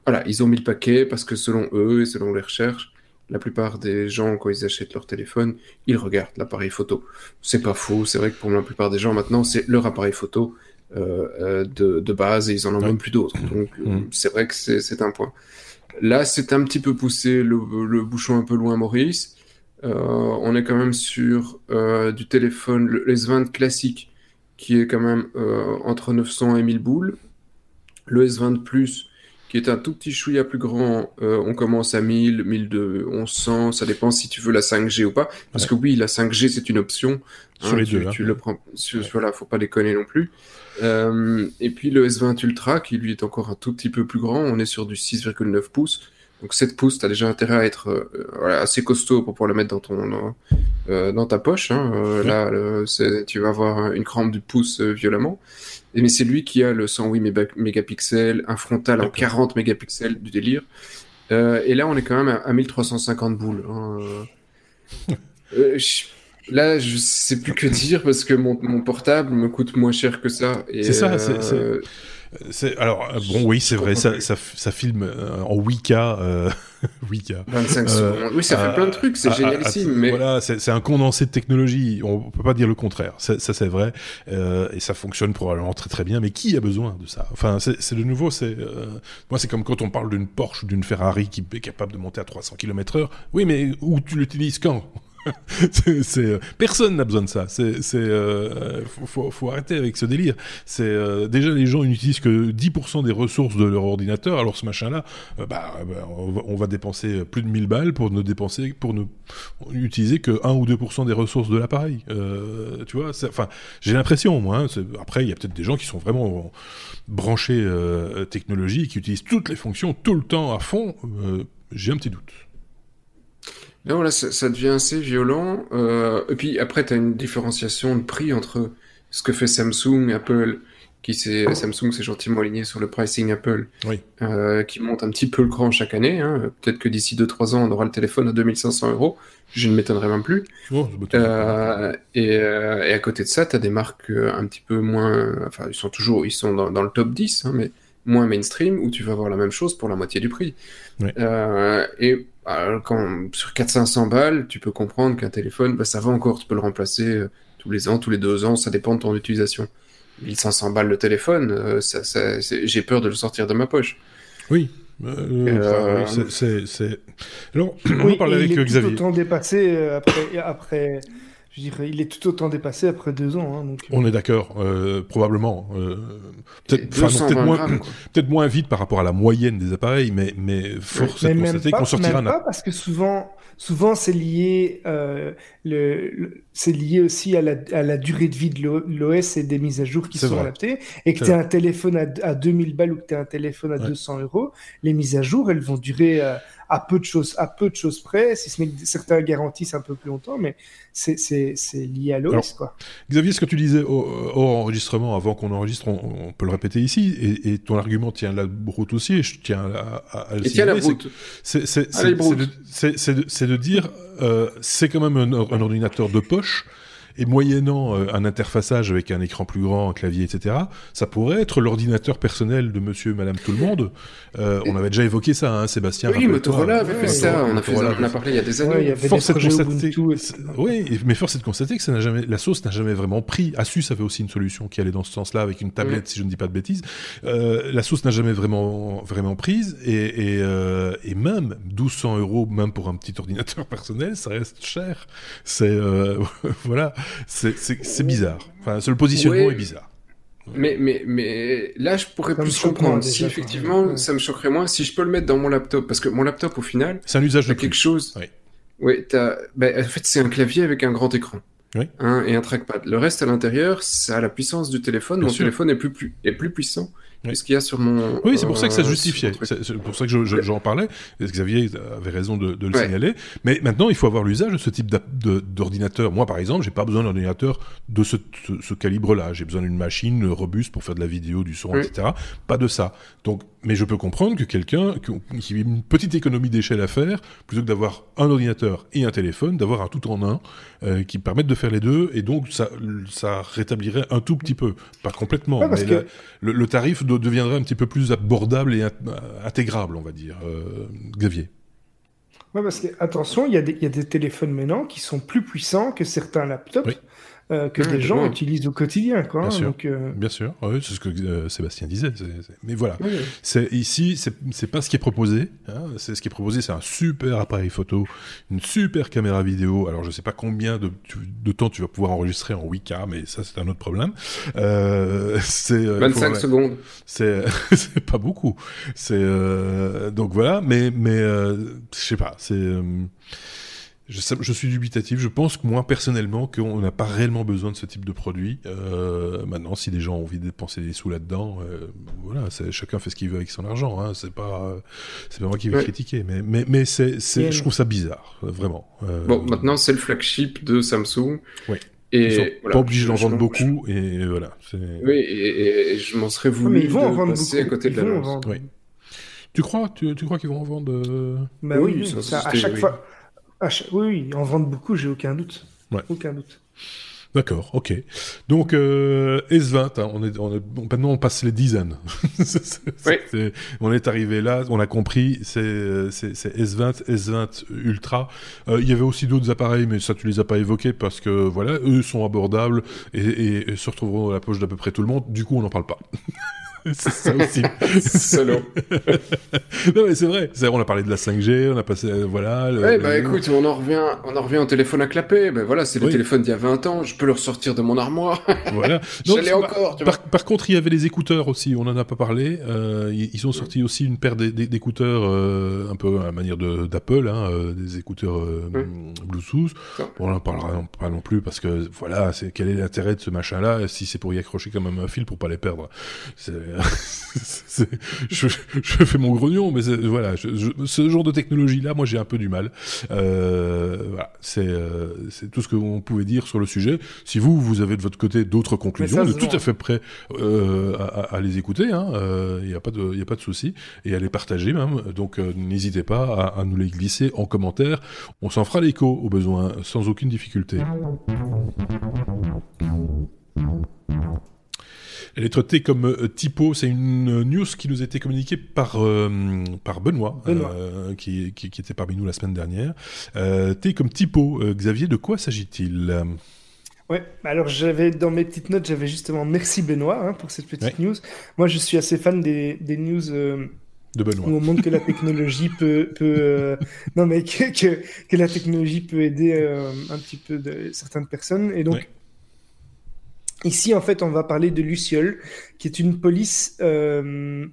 voilà, ils ont mis le paquet parce que selon eux et selon les recherches, la plupart des gens quand ils achètent leur téléphone, ils regardent l'appareil photo. C'est pas faux, c'est vrai que pour la plupart des gens maintenant c'est leur appareil photo euh, euh de, de, base et ils en ont même plus d'autres. Donc mmh. c'est vrai que c'est un point. Là c'est un petit peu poussé le, le, bouchon un peu loin Maurice. on est quand même sur du téléphone, le S20 classique, qui est quand même entre 900 et 1000 boules. Le S20 Plus, qui est un tout petit chouïa plus grand, on commence à 1000, 1200, ça dépend si tu veux la 5G ou pas. Parce que oui, la 5G, c'est une option. Sur les deux. Tu le prends. Voilà, faut pas déconner non plus. Euh, et puis le S20 Ultra, qui lui est encore un tout petit peu plus grand, on est sur du 6,9 pouces. Donc 7 pouces, tu as déjà intérêt à être euh, assez costaud pour pouvoir le mettre dans ton euh, dans ta poche. Hein. Là, tu vas avoir une crampe du pouce violemment. Et, mais c'est lui qui a le 108 mégapixels, un frontal en 40 mégapixels du délire. et là, on est quand même à, 1350 boules. Hein. <laughs> Là, je sais plus que dire parce que mon, mon portable me coûte moins cher que ça. C'est ça, euh, c'est. Alors, euh, bon, oui, c'est vrai, ça, ça, ça, filme euh, en 8K. Euh, <laughs> 8K. 25 secondes. Oui, ça fait plein de trucs, c'est génialissime. mais... Voilà, c'est un condensé de technologie. On peut pas dire le contraire. Ça, c'est vrai. et ça fonctionne probablement très très bien. Mais qui a besoin de ça? Enfin, c'est de nouveau, c'est. moi, c'est comme quand on parle d'une Porsche ou d'une Ferrari qui est capable de monter à 300 km/h. Oui, mais où tu l'utilises quand? <laughs> c'est, euh, personne n'a besoin de ça. C'est, c'est, euh, faut, faut, arrêter avec ce délire. C'est euh, déjà les gens n'utilisent que 10% des ressources de leur ordinateur. Alors ce machin-là, bah, bah on, va, dépenser plus de 1000 balles pour ne dépenser, pour ne utiliser que 1 ou 2% des ressources de l'appareil. tu vois, enfin, j'ai l'impression, moi. Hein, après, il y a peut-être des gens qui sont vraiment branchés technologie, qui utilisent toutes les fonctions tout le temps à fond. j'ai un petit doute. Non, là, ça, devient assez violent. Euh, et puis après, tu as une différenciation de prix entre ce que fait Samsung, Apple, qui c'est Samsung s'est gentiment aligné sur le pricing Apple, euh, qui monte un petit peu le cran chaque année. Hein. Peut-être que d'ici 2-3 ans, on aura le téléphone à 2500 euros. Je ne m'étonnerai même plus. euh, et, euh, et, à côté de ça, tu as des marques un petit peu moins. Enfin, ils sont toujours ils sont dans, dans le top 10, hein, mais moins mainstream, où tu vas avoir la même chose pour la moitié du prix. Euh, et alors, quand, sur 400-500 balles, tu peux comprendre qu'un téléphone, bah, ça va encore, tu peux le remplacer euh, tous les ans, tous les deux ans, ça dépend de ton utilisation. 1500 balles le téléphone, euh, ça, ça, j'ai peur de le sortir de ma poche. Oui. Euh, c'est. Alors, <clears throat> on parler avec il est Xavier. Tout autant dépassé après, après je dirais, il est tout autant dépassé après deux ans. Hein, donc, On est d'accord, euh, probablement. Euh, peut-être moins, <clears throat> peut moins vite par rapport à la moyenne des appareils, mais, mais force est de constater qu'on sortira. Même pas parce que souvent, souvent c'est lié, euh, le, c'est lié aussi à la, à la, durée de vie de l'OS et des mises à jour qui sont adaptées. Et que tu as un téléphone à, à, 2000 balles ou que tu as un téléphone à 200 euros, les mises à jour, elles vont durer euh, à peu de choses, à peu de choses près. Si ce certains garantissent un peu plus longtemps, mais c'est lié à l'OS, quoi. Xavier, ce que tu disais au, enregistrement, avant qu'on enregistre, on, peut le répéter ici, et, ton argument tient la route aussi, et je tiens à, à, le et la route. C'est de, de, dire, euh, c'est quand même un, un ordinateur de poche et moyennant euh, un interfaçage avec un écran plus grand, un clavier, etc., ça pourrait être l'ordinateur personnel de monsieur et madame tout le monde. Euh, on avait déjà évoqué ça, hein, Sébastien. Oui, Motorola avait fait ça, on a, fait, on a parlé il y a des années. il y force de constater... Oui, mais force est de constater que ça n'a jamais... la sauce n'a jamais vraiment pris. Asus avait aussi une solution qui allait dans ce sens-là, avec une tablette, si je ne dis pas de bêtises. Euh, la sauce n'a jamais vraiment, vraiment prise, et, et, euh, et, même 1200 euros, même pour un petit ordinateur <laughs> personnel, ça reste cher. C'est... Euh, <laughs> voilà c'est bizarre. Enfin, le positionnement est bizarre. Mais, mais, mais là, je pourrais plus comprendre. Si effectivement, ça me choquerait moins si je peux le mettre dans mon laptop. Parce que mon laptop, au final, c'est un usage de quelque chose. Oui. Oui, ben, en fait, c'est un clavier avec un grand écran. Oui. Hein, et un trackpad. Le reste à l'intérieur, ça a la puissance du téléphone. mon téléphone est plus, plus, est plus puissant oui. ce qu'il y a sur mon. Oui, c'est pour ça que ça se justifiait. C'est pour ça que j'en je, parlais. Xavier avait raison de, de le signaler. Mais maintenant, il faut avoir l'usage de ce type d'ordinateur. Moi, par exemple, j'ai pas besoin d'un ordinateur de ce, ce, calibre-là. J'ai besoin d'une machine robuste pour faire de la vidéo, du son, etc. Pas de ça. Donc, mais je peux comprendre que quelqu'un qui a une petite économie d'échelle à faire, plutôt que d'avoir un ordinateur et un téléphone, d'avoir un tout en un euh, qui permettent de faire les deux. Et donc, ça, ça rétablirait un tout petit peu, pas complètement, mais le, le tarif deviendrait un petit peu plus abordable et intégrable, on va dire. Euh, Xavier. Oui, parce que, attention, il y, a des, y, a des téléphones maintenant qui sont plus puissants que certains laptops. Euh, que des gens utilisent au quotidien. Quoi, bien, hein, sûr. Donc, euh, bien sûr, oui, c'est ce que euh, Sébastien disait. Mais voilà, c'est ici, c'est pas ce qui est proposé. Hein. C'est ce qui est proposé, c'est un super appareil photo, une super caméra vidéo. Alors je sais pas combien de, de temps tu vas pouvoir enregistrer en 8K, mais ça c'est un autre problème. <laughs> c'est 25 secondes. <laughs> C'est pas beaucoup. C'est donc voilà, mais mais je sais pas, c'est je, suis dubitatif. Je pense que moi personnellement qu'on n'a pas réellement besoin de ce type de produit. Euh, maintenant, si des gens ont envie de dépenser des sous là-dedans, euh, voilà, chacun fait ce qu'il veut avec son argent. Hein, c'est pas, c'est pas moi qui vais critiquer, mais mais mais c'est, je trouve ça bizarre, vraiment. Euh, bon, maintenant c'est le flagship de Samsung. Oui. Et Ils sont pas obligés d'en vendre beaucoup, et voilà. Oui, et, je m'en serais voulu mais ils vont en vendre beaucoup. à côté de la Oui. Tu crois, tu, tu crois qu'ils vont en vendre bah oui, ça, à chaque fois oui, oui, en vente beaucoup, j'ai aucun doute. Aucun doute. D'accord, ok. Donc euh, S20, hein, on est, on est, maintenant on passe les dizaines. <laughs> oui. on est arrivé là, on a compris, c'est S20, S20 Ultra. Euh, il y avait aussi d'autres appareils, mais ça tu les as pas évoqués parce que voilà, eux sont abordables et, et se retrouveront dans la poche d'à peu près tout le monde. Du coup, on n'en parle pas. <laughs> <laughs> c'est ça aussi. Solo. <laughs> non mais c'est vrai. On a parlé de la 5G, on a passé, euh, voilà. Le, bah écoute, on en revient, on en revient au téléphone à clapper. Ben voilà, c'est le téléphone d'il y a 20 ans. Je peux le ressortir de mon armoire. <laughs> Voilà. Donc, l'ai encore. par, contre, il y avait les écouteurs aussi. On en a pas parlé. Euh, ils ont sorti aussi une paire d'écouteurs euh, un peu à la manière d'Apple, hein, euh, des écouteurs euh, Bluetooth. Bon, on en parlera pas non plus parce que voilà, c'est quel est l'intérêt de ce machin-là si c'est pour y accrocher quand même un fil pour pas les perdre? C'est <laughs> je, je, fais mon grognon, mais voilà, ce genre de technologie-là, moi j'ai un peu du mal. Euh, voilà, c'est euh, c'est tout ce que vous pouvez dire sur le sujet. Si vous, vous avez de votre côté d'autres conclusions, vous êtes tout à fait prêt euh, à, à, les écouter. Il hein, n'y a pas de, il a pas de souci et à les partager même. Donc n'hésitez pas à, à, nous les glisser en commentaire. On s'en fera l'écho au besoin, sans aucune difficulté. Elle est traitée comme euh, typo. C'est une news qui nous a été communiquée par, euh, par Benoît, euh, qui, qui, était parmi nous la semaine dernière. T comme typo. Xavier, de quoi s'agit-il? Ouais, alors j'avais dans mes petites notes, j'avais justement merci Benoît hein, pour cette petite news. Moi, je suis assez fan des, des news. de Benoît. Où on montre que la technologie <laughs> peut, peut non mais que, que, que, la technologie peut aider un petit peu de certaines personnes et donc Ici, en fait, on va parler de Luciole, qui est une police euh,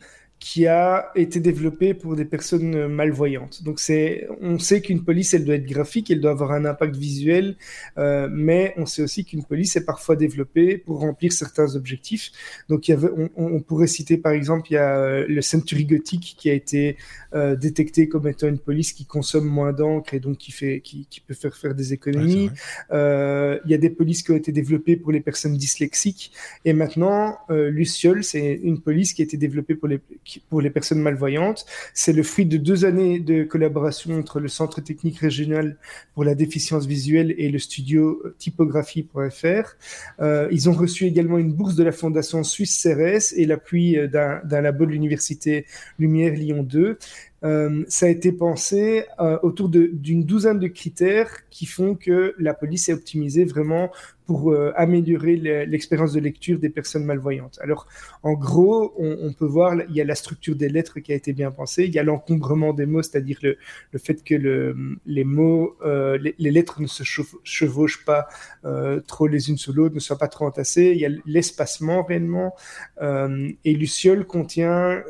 qui a été développée pour des personnes malvoyantes. Donc c'est, on sait qu'une police, elle doit être graphique, elle doit avoir un impact visuel, euh, mais on sait aussi qu'une police est parfois développée pour remplir certains objectifs. Donc il y avait, on, on, pourrait citer par exemple, il y a euh, le Century Gothic qui a été euh, détecté comme étant une police qui consomme moins d'encre et donc qui fait, qui, qui peut faire faire des économies. euh, il y a des polices qui ont été développées pour les personnes dyslexiques et maintenant euh, Luciole, c'est une police qui a été développée pour les pour les personnes malvoyantes. C'est le fruit de deux années de collaboration entre le Centre technique régional pour la déficience visuelle et le studio typographie.fr. Euh, ils ont reçu également une bourse de la Fondation Suisse CRS et l'appui euh, d'un labo de l'Université Lumière Lyon 2. Euh, ça a été pensé euh, autour d'une douzaine de critères qui font que la police est optimisée vraiment pour euh, améliorer l'expérience de lecture des personnes malvoyantes. Alors, en gros, on, peut voir, il y a la structure des lettres qui a été bien pensée, il y a l'encombrement des mots, c'est-à-dire le, le, fait que le, les mots, euh, les, lettres ne se chevauchent pas euh, trop les unes sur l'autre, ne soient pas trop entassées, il y a l'espacement réellement, et Luciole contient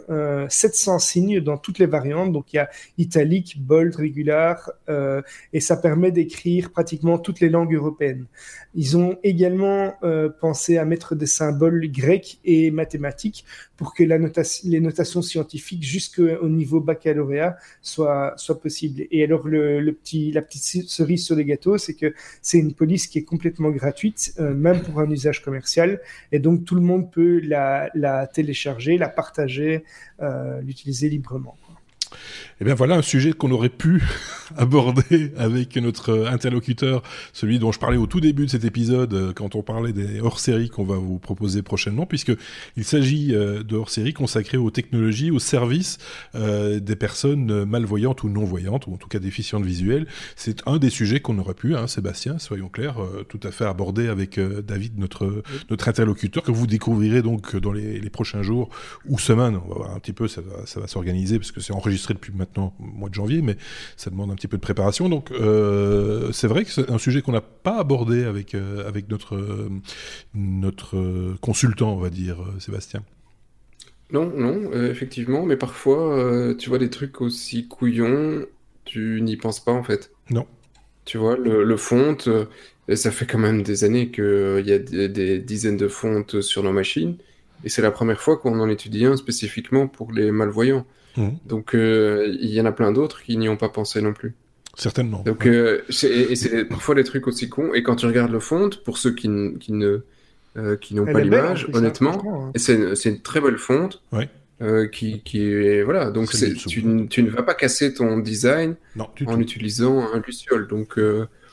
700 signes dans toutes les variantes, donc il y a italique, bold, régular, et ça permet d'écrire pratiquement toutes les langues européennes. Ils ont également euh, pensé à mettre des symboles grecs et mathématiques pour que les notations scientifiques jusqu'au niveau baccalauréat soient, soient possibles. Et alors le, le, petit, la petite cerise sur les gâteaux, c'est que c'est une police qui est complètement gratuite, euh, même pour un usage commercial, et donc tout le monde peut la, la télécharger, la partager, euh, l'utiliser librement. Eh bien voilà un sujet qu'on aurait pu <laughs> aborder avec notre interlocuteur, celui dont je parlais au tout début de cet épisode euh, quand on parlait des hors-séries qu'on va vous proposer prochainement, puisque il s'agit euh, de hors-séries consacrées aux technologies, au service euh, des personnes malvoyantes ou non-voyantes, ou en tout cas déficientes visuelles. C'est un des sujets qu'on aurait pu, hein, Sébastien, soyons clairs, tout à fait aborder avec David, notre, notre interlocuteur, que vous découvrirez donc dans les, les, prochains jours ou semaines. On va voir un petit peu, ça va, ça va s'organiser, parce que c'est enregistré depuis maintenant mois de janvier, mais ça demande un petit peu de préparation. Donc euh, c'est vrai que c'est un sujet qu'on n'a pas abordé avec, euh, avec notre, notre consultant, on va dire, euh, Sébastien. Non, non, effectivement, mais parfois, tu vois des trucs aussi couillons, tu n'y penses pas en fait. Non. Tu vois, le, le font, ça fait quand même des années qu'il y a des, des, dizaines de fontes sur nos machines, et c'est la première fois qu'on en étudie un spécifiquement pour les malvoyants. Mmh. Donc euh, il y en a plein d'autres qui n'y ont pas pensé non plus. Certainement. Donc, euh, et c'est parfois des trucs aussi cons. Et quand tu regardes le fond, pour ceux qui, qui ne euh, qui n'ont pas l'image, honnêtement, hein. c'est une très belle fonte. qui, qui est voilà donc tu, tu, ne vas pas casser ton design en utilisant un luciole donc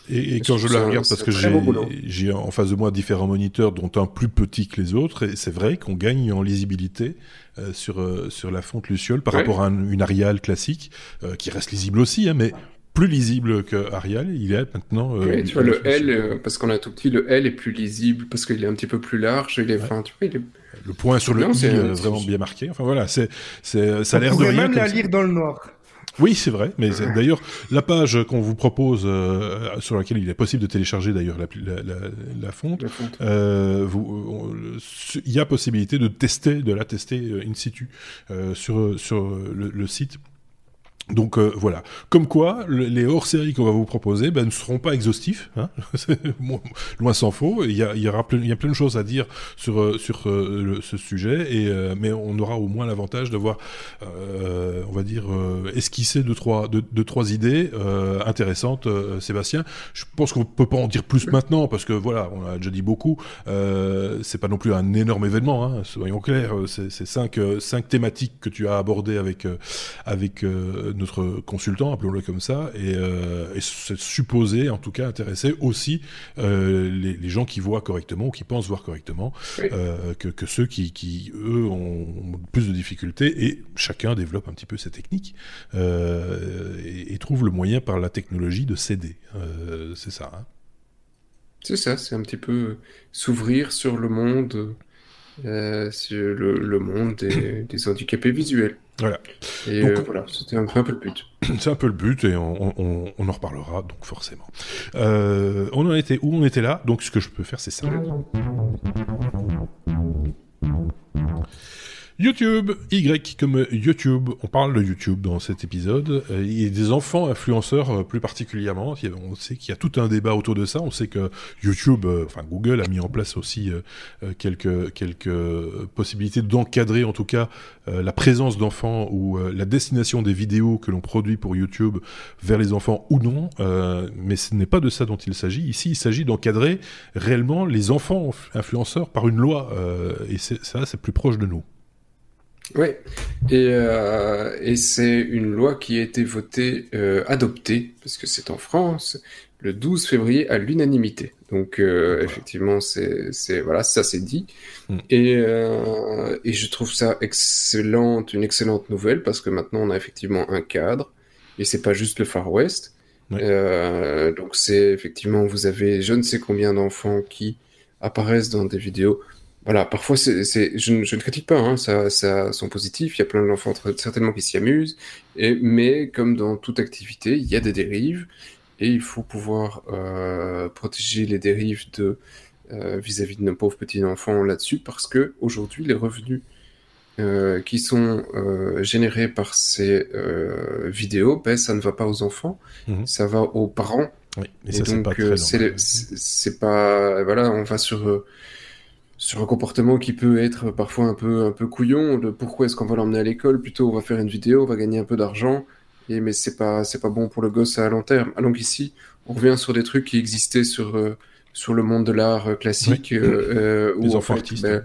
et, quand je la regarde, parce que j'ai en face de moi différents moniteurs, dont un plus petit que les autres, et c'est vrai qu'on gagne en lisibilité euh, sur euh, sur la fonte Luciole par rapport à une Arial classique, euh, qui reste lisible aussi, hein, mais plus lisible que Arial. Il est maintenant. oui, tu vois le L, parce qu'on a tout petit, le L est plus lisible parce qu'il est un petit peu plus large. Il est, enfin, tu vois, il est... Le point sur le I est vraiment bien marqué. Enfin voilà, c'est, c'est, ça a l'air de rien. même la lire dans le noir. Oui, c'est vrai. Mais <clears throat> d'ailleurs, la page qu'on vous propose, euh, sur laquelle il est possible de télécharger d'ailleurs la, la, la, fonte, euh, il y a possibilité de tester, de la tester euh, in situ euh, sur sur le, le site donc euh, voilà, comme quoi les hors-séries qu'on va vous proposer ben, ne seront pas exhaustifs, hein <laughs> loin s'en faut. Il y, a, il, y aura plein, il y a plein de choses à dire sur euh, sur euh, ce sujet, et mais on aura au moins l'avantage d'avoir, on va dire, esquissé deux trois deux, trois idées intéressantes. Sébastien, je pense qu'on peut pas en dire plus maintenant parce que voilà, on a déjà dit beaucoup. c'est pas non plus un énorme événement, hein, soyons clairs. C'est cinq cinq thématiques que tu as abordées avec avec notre consultant, appelons-le comme ça, et, euh, c'est supposé, en tout cas, intéresser aussi euh, les, gens qui voient correctement ou qui pensent voir correctement euh, que, ceux qui, eux, ont plus de difficultés et chacun développe un petit peu ses techniques et, trouve le moyen par la technologie de s'aider. c'est ça. Hein. c'est ça, c'est un petit peu s'ouvrir sur le monde. sur le, monde des handicapés visuels. Voilà. Et euh, voilà, c'était un, peu le but. <clears throat> C'est un peu le but et on, on, on en reparlera donc forcément. Euh, on en était où On était là, donc ce que je peux faire c'est ça. YouTube, Y comme YouTube, on parle de YouTube dans cet épisode, euh, y a des enfants influenceurs euh, plus particulièrement, on sait qu'il y a tout un débat autour de ça, on sait que YouTube, euh, enfin Google a mis en place aussi quelques, quelques possibilités d'encadrer en tout cas la présence d'enfants ou la destination des vidéos que l'on produit pour YouTube vers les enfants ou non, mais ce n'est pas de ça dont il s'agit, ici il s'agit d'encadrer réellement les enfants influenceurs par une loi, et ça c'est plus proche de nous. Oui, et, euh, et c'est une loi qui a été votée, euh, adoptée, parce que c'est en France, le 12 février à l'unanimité. Donc euh, effectivement, c'est voilà, ça c'est dit. Hmm. Et, et je trouve ça excellente, une excellente nouvelle, parce que maintenant on a effectivement un cadre, et c'est pas juste le Far West. Donc c'est effectivement, vous avez je ne sais combien d'enfants qui apparaissent dans des vidéos voilà, parfois, c'est, je, je, ne critique pas, hein, ça, ça sont positifs, il y a plein d'enfants certainement qui s'y amusent, et, mais comme dans toute activité, il y a des dérives, et il faut pouvoir euh, protéger les dérives de euh, vis-à-vis de nos pauvres petits enfants là-dessus, parce que aujourd'hui, les revenus euh, qui sont euh, générés par ces euh, vidéos, ben, ça ne va pas aux enfants, mmh ça va aux parents. Oui, et, ça, c'est pas euh, c'est pas, voilà, on va sur euh, sur un comportement qui peut être parfois un peu, un peu couillon, de pourquoi est-ce qu'on va l'emmener à l'école, plutôt on va faire une vidéo, on va gagner un peu d'argent, et mais c'est pas, c'est pas bon pour le gosse à long terme. Alors qu'ici, on revient sur des trucs qui existaient sur, euh, sur le monde de l'art euh, classique, euh, Les enfants artistes. Ben,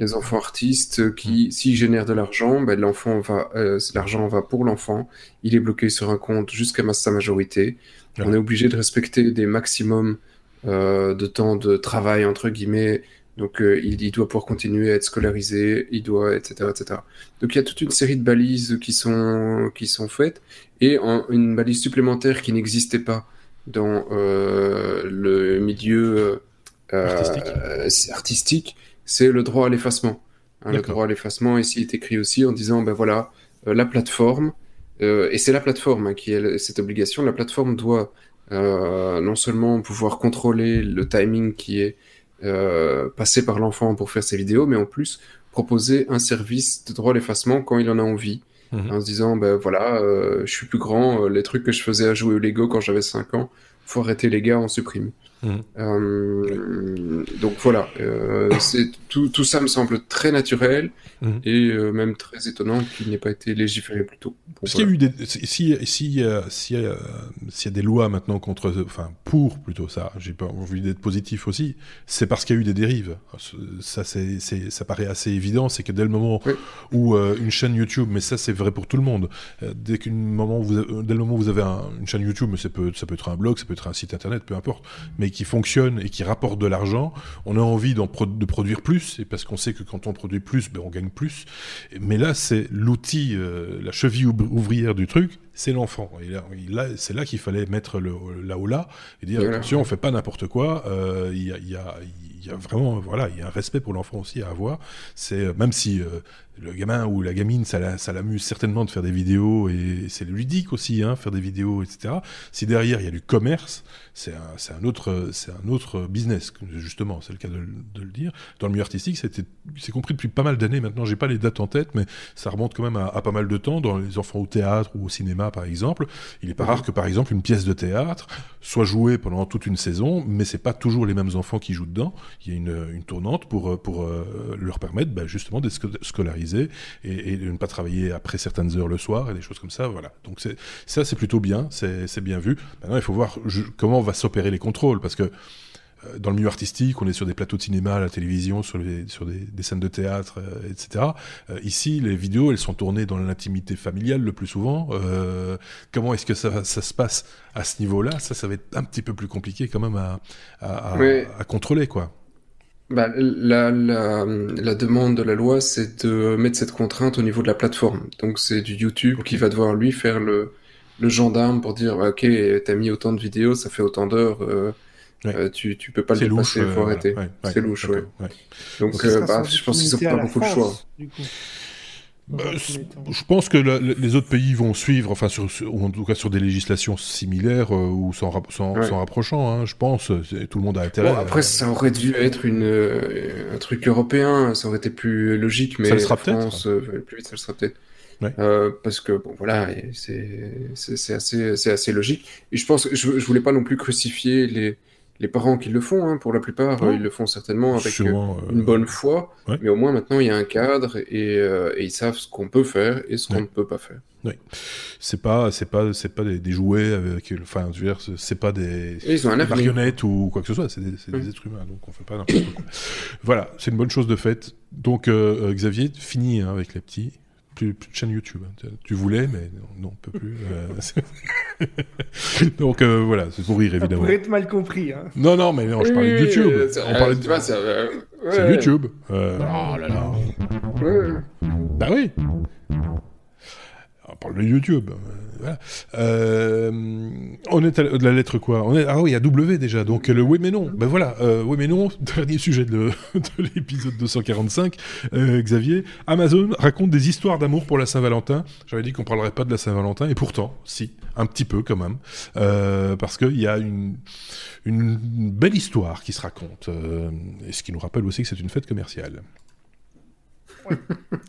les enfants artistes qui, mm. s'ils génèrent de l'argent, ben, l'enfant va, euh, l'argent va pour l'enfant. Il est bloqué sur un compte jusqu'à sa majorité. On est obligé de respecter des maximums de temps de travail entre guillemets. Donc euh, il, doit pouvoir continuer à être scolarisé, il doit, etc., etc. Donc il y a toute une série de balises qui sont qui sont faites et une balise supplémentaire qui n'existait pas dans le milieu artistique c'est le droit à l'effacement. Hein, le droit à l'effacement ici est écrit aussi en disant, ben voilà, euh, la plateforme, euh, et c'est la plateforme hein, qui a cette obligation, la plateforme doit euh, non seulement pouvoir contrôler le timing qui est passé par l'enfant pour faire ses vidéos, mais en plus proposer un service de droit à l'effacement quand il en a envie. Mhm. En se disant, ben voilà, je suis plus grand, les trucs que je faisais à jouer au Lego quand j'avais 5 ans, faut arrêter les gars, on supprime. Euh, donc voilà, euh, c'est tout, tout, ça me semble très naturel mhm. et euh, même très étonnant qu'il n'ait pas été légiféré plus tôt. Parce qu'il y a eu des, si si s'il y, a des lois maintenant contre, enfin pour plutôt ça, j'ai pas envie d'être positif aussi, c'est parce qu'il y a eu des dérives. Ça c'est, ça paraît assez évident, c'est que dès le moment où une chaîne YouTube, mais ça c'est vrai pour tout le monde, dès qu'une moment vous, dès le moment où vous avez une chaîne YouTube, mais ça peut, ça peut être un blog, ça peut être un site internet, peu importe, mais qui fonctionne et qui rapporte de l'argent, on a envie de produire plus, et parce qu'on sait que quand on produit plus, ben, on gagne plus. Mais là, c'est l'outil, euh, la cheville ouvrière du truc, c'est l'enfant. Et là, c'est là qu'il fallait mettre le, là ou là et dire attention, on fait pas n'importe quoi. Euh, il y, a, y, a, y, a, vraiment, voilà, il y a un respect pour l'enfant aussi à avoir. C'est euh, même si euh, le gamin ou la gamine, ça, l'amuse certainement de faire des vidéos et c'est ludique aussi, hein, faire des vidéos, etc. Si derrière il y a du commerce, c'est un, autre, c'est un autre business justement. C'est le cas de, le dire. Dans le milieu artistique, c'est compris depuis pas mal d'années. Maintenant, j'ai pas les dates en tête, mais ça remonte quand même à, à pas mal de temps. Dans les enfants au théâtre ou au cinéma par exemple, il est pas rare que par exemple une pièce de théâtre soit jouée pendant toute une saison, mais c'est pas toujours les mêmes enfants qui jouent dedans. Il y a une, une tournante pour euh, pour euh, leur permettre bah, justement d'être scolarisés et, et, de ne pas travailler après certaines heures le soir et des choses comme ça. Voilà. Donc ça c'est plutôt bien, c'est bien vu. Maintenant il faut voir comment va s'opérer les contrôles parce que euh, dans le milieu artistique, on est sur des plateaux de cinéma, à la télévision, sur, les, sur des, des, scènes de théâtre, euh, etc. Euh, ici, les vidéos, elles sont tournées dans l'intimité familiale le plus souvent. Euh, comment est-ce que ça, ça, se passe à ce niveau-là? Ça, ça va être un petit peu plus compliqué quand même à, à, à, à contrôler, quoi. Bah, la, la, la, demande de la loi, c'est de mettre cette contrainte au niveau de la plateforme. Donc c'est du YouTube qui va devoir lui faire le, le gendarme pour dire, ok, t'as mis autant de vidéos, ça fait autant d'heures. Euh, euh, tu, tu peux pas le dépasser, il faut euh, arrêter. c'est louche, ouais. Donc, euh, bah, je pense qu'ils n'ont pas beaucoup de choix. Bah, je pense que les autres pays vont suivre, enfin, sur, ou en tout cas sur des législations similaires ou s'en rapprochant, hein, je pense. Tout le monde a intérêt. Bon, après, ça aurait dû être une, un truc européen, ça aurait été plus logique, mais ça le sera France, plus vite, ça le sera peut-être. Euh, parce que bon voilà c'est assez c'est assez logique et je pense je, je voulais pas non plus crucifier les les parents qui le font, hein, pour la plupart, ils le font certainement avec euh, euh, une bonne foi, mais au moins maintenant il y a un cadre et, euh, et ils savent ce qu'on peut faire et ce qu'on ne peut pas faire. Oui, c'est pas, c'est pas, c'est pas des, jouets avec, enfin, je veux dire, c'est pas des, marionnettes ou quoi que ce soit, c'est des, des, êtres humains, donc on fait pas n'importe quoi. voilà, c'est une bonne chose de fait. Donc Xavier, fini hein, avec les petits plus, de chaîne YouTube. Hein. Tu voulais, mais non, on peut plus. Euh, <laughs> Donc euh, voilà, c'est pour rire évidemment. Ça pourrait être mal compris. Hein. Non, non, mais non, je parlais de YouTube. on parlait de... c'est YouTube. Euh, oh là là. Bah oui. On parle de YouTube. Euh, on est à la lettre quoi? On est, Ah oui, il y a W déjà. Donc le oui mais non. Ben voilà, euh, oui mais non. <laughs> Dernier sujet de, <laughs> de l'épisode 245. Euh, Xavier, Amazon raconte des histoires d'amour pour la Saint-Valentin. J'avais dit qu'on parlerait pas de la Saint-Valentin et pourtant, si, un petit peu quand même, parce qu'il y a une, une belle histoire qui se raconte. Et ce qui nous rappelle aussi que c'est une fête commerciale.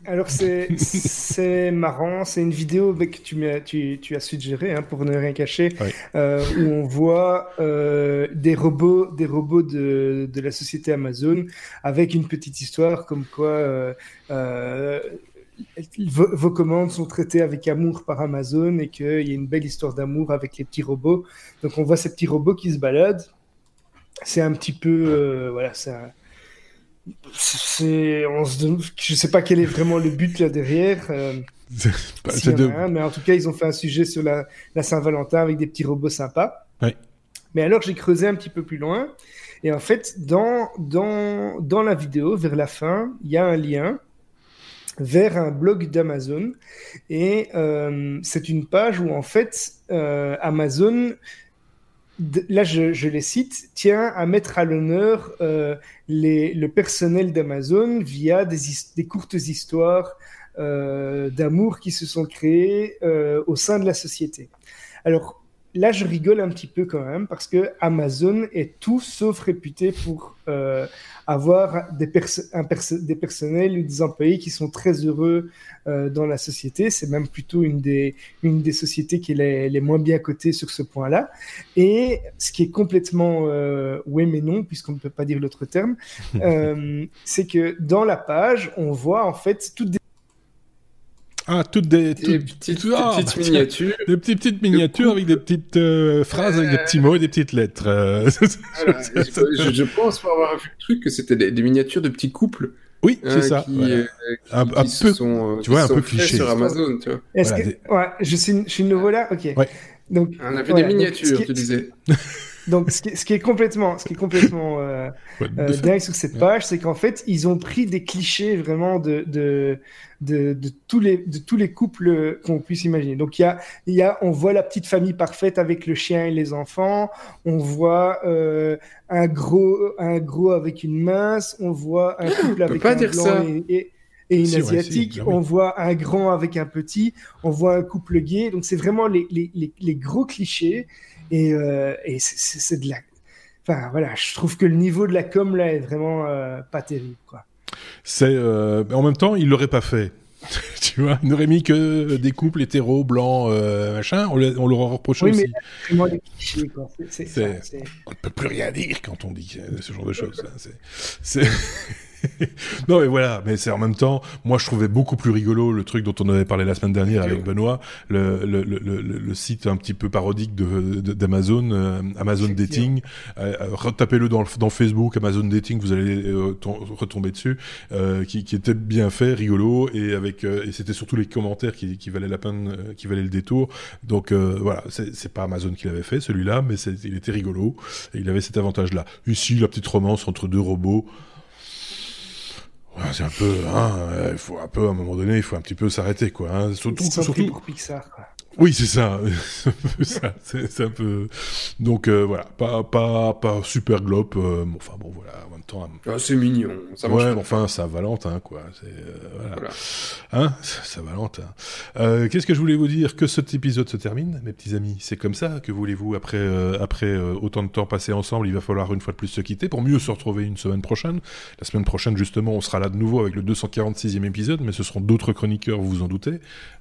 Alors c'est marrant, c'est une vidéo que tu, as, tu, tu as suggéré hein, pour ne rien cacher, euh, où on voit euh, des robots, des robots de, de, la société Amazon avec une petite histoire comme quoi euh, vos, commandes sont traitées avec amour par Amazon et qu'il y a une belle histoire d'amour avec les petits robots. Donc on voit ces petits robots qui se baladent. C'est un petit peu, voilà, c'est c'est, on se je sais pas quel est vraiment le but là derrière. Euh, <laughs> mais en tout cas, ils ont fait un sujet sur la, la Saint-Valentin avec des petits robots sympas. Mais alors, j'ai creusé un petit peu plus loin. Et en fait, dans, dans, dans la vidéo, vers la fin, il y a un lien vers un blog d'Amazon. Et euh, c'est une page où, en fait, euh, Amazon là je, les cite, tient à mettre à l'honneur euh, le personnel d'Amazon via des, des, courtes histoires euh, d'amour qui se sont créées euh, au sein de la société. Alors là, je rigole un petit peu quand même parce que Amazon est tout sauf réputé pour euh, avoir des, personnels ou des employés qui sont très heureux euh, dans la société. C'est même plutôt une des, une des sociétés qui est les, moins bien cotées sur ce point-là. Et ce qui est complètement euh, oui mais non, puisqu'on ne peut pas dire l'autre terme, <laughs> c'est que dans la page, on voit en fait toutes des ah, toutes des, petites, ah, petites bah, miniatures. Des petites, petites miniatures avec des petites euh, phrases, avec des petits mots et des petites lettres. Euh. <laughs> je, pense pour avoir vu le truc que c'était des, miniatures de petits couples. Oui, c'est euh, ça. Qui, un, peu, sont, tu vois, un peu cliché. sur Amazon, tu vois. Est-ce que, ouais, je suis, je suis nouveau là, ok. Ouais. Donc, on a fait des miniatures, tu disais. Donc, ce qui, ce qui, est complètement, ce qui est complètement euh, euh, dingue sur cette page, c'est qu'en fait, ils ont pris des clichés vraiment de, de, de, de tous, les, de tous les couples qu'on puisse imaginer. Donc, il y a, il y a, on voit la petite famille parfaite avec le chien et les enfants. On voit euh, un gros, un gros avec une mince. On voit un <gasps> couple avec un blanc et, et, une asiatique. on voit un grand avec un petit. On voit un couple gay. Donc, c'est vraiment les, les, les, les gros clichés. Et, euh, et c'est de la. Enfin, voilà, je trouve que le niveau de la com là est vraiment euh, pas terrible, quoi. C'est. Euh, en même temps, il l'aurait pas fait. <laughs> tu vois, il n'aurait mis que des couples hétéros, blancs, machin, on, on leur aurait reproché oui, aussi. Mais on ne peut plus rien dire quand on dit ce genre de choses. Hein. <laughs> Non mais voilà, mais c'est en même temps, moi je trouvais beaucoup plus rigolo le truc dont on avait parlé la semaine dernière avec Benoît, le, le, le, le site un petit peu parodique d'Amazon, euh, Amazon Dating. Euh, euh, retapez-le dans, dans Facebook, Amazon Dating, vous allez retomber dessus, qui, qui, était bien fait, rigolo, et avec et c'était surtout les commentaires qui, qui valaient la peine, qui valaient le détour. Donc voilà, c'est pas Amazon qui l'avait fait celui-là, mais il était rigolo et il avait cet avantage-là. Ici, la petite romance entre deux robots c'est un peu, hein, il faut un peu, à un moment donné, il faut un petit peu s'arrêter, quoi. Hein. Surtout, surtout pour Pixar, quoi. Oui, c'est ça. <laughs> c'est un peu. Donc euh, voilà, pas pas pas super globe. Euh, enfin bon, voilà. En même temps. Ah, c'est mignon. Ça ouais, enfin, ça Valentin, quoi. C'est euh, voilà. Hein, ça Valentin. Qu'est-ce que je voulais vous dire? Que cet épisode se termine, mes petits amis. C'est comme ça. Que voulez-vous après après autant de temps passé ensemble, il va falloir une fois de plus se quitter pour mieux se retrouver une semaine prochaine. La semaine prochaine, justement, on sera là de nouveau avec le 246e épisode, mais ce seront d'autres chroniqueurs, vous vous en doutez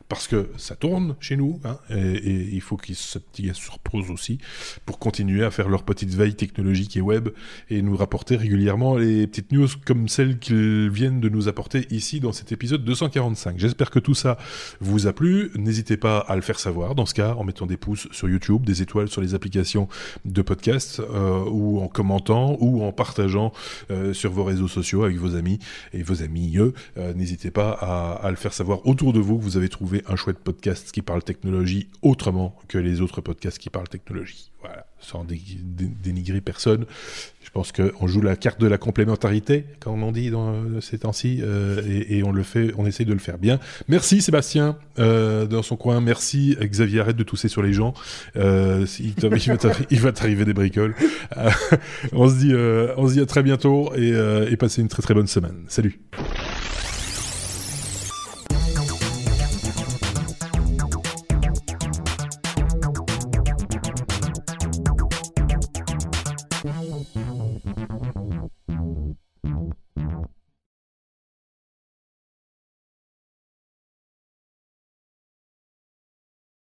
parce que ça tourne chez nous, hein, et, il faut qu'ils se, se reposent aussi pour continuer à faire leur petite veille technologique et web et nous rapporter régulièrement les petites news comme celles qu'ils viennent de nous apporter ici dans cet épisode 245. J'espère que tout ça vous a plu. N'hésitez pas à le faire savoir, dans ce cas, en mettant des pouces sur YouTube, des étoiles sur les applications de podcast, euh, ou en commentant, ou en partageant euh, sur vos réseaux sociaux avec vos amis et vos amis. Euh, N'hésitez pas à, à le faire savoir autour de vous que vous avez trouvé un chouette podcast qui parle technologie autrement que les autres podcasts qui parlent technologie. Voilà, sans dénigrer personne. Je pense qu'on joue la carte de la complémentarité, comme on dit dans euh, ces temps-ci, euh, et, on le fait, on essaye de le faire bien. Merci Sébastien euh, dans son coin. Merci Xavier, arrête de tousser sur les gens. il, va t'arriver des bricoles. on se dit, on se dit à très bientôt et passez une très très bonne semaine. Salut.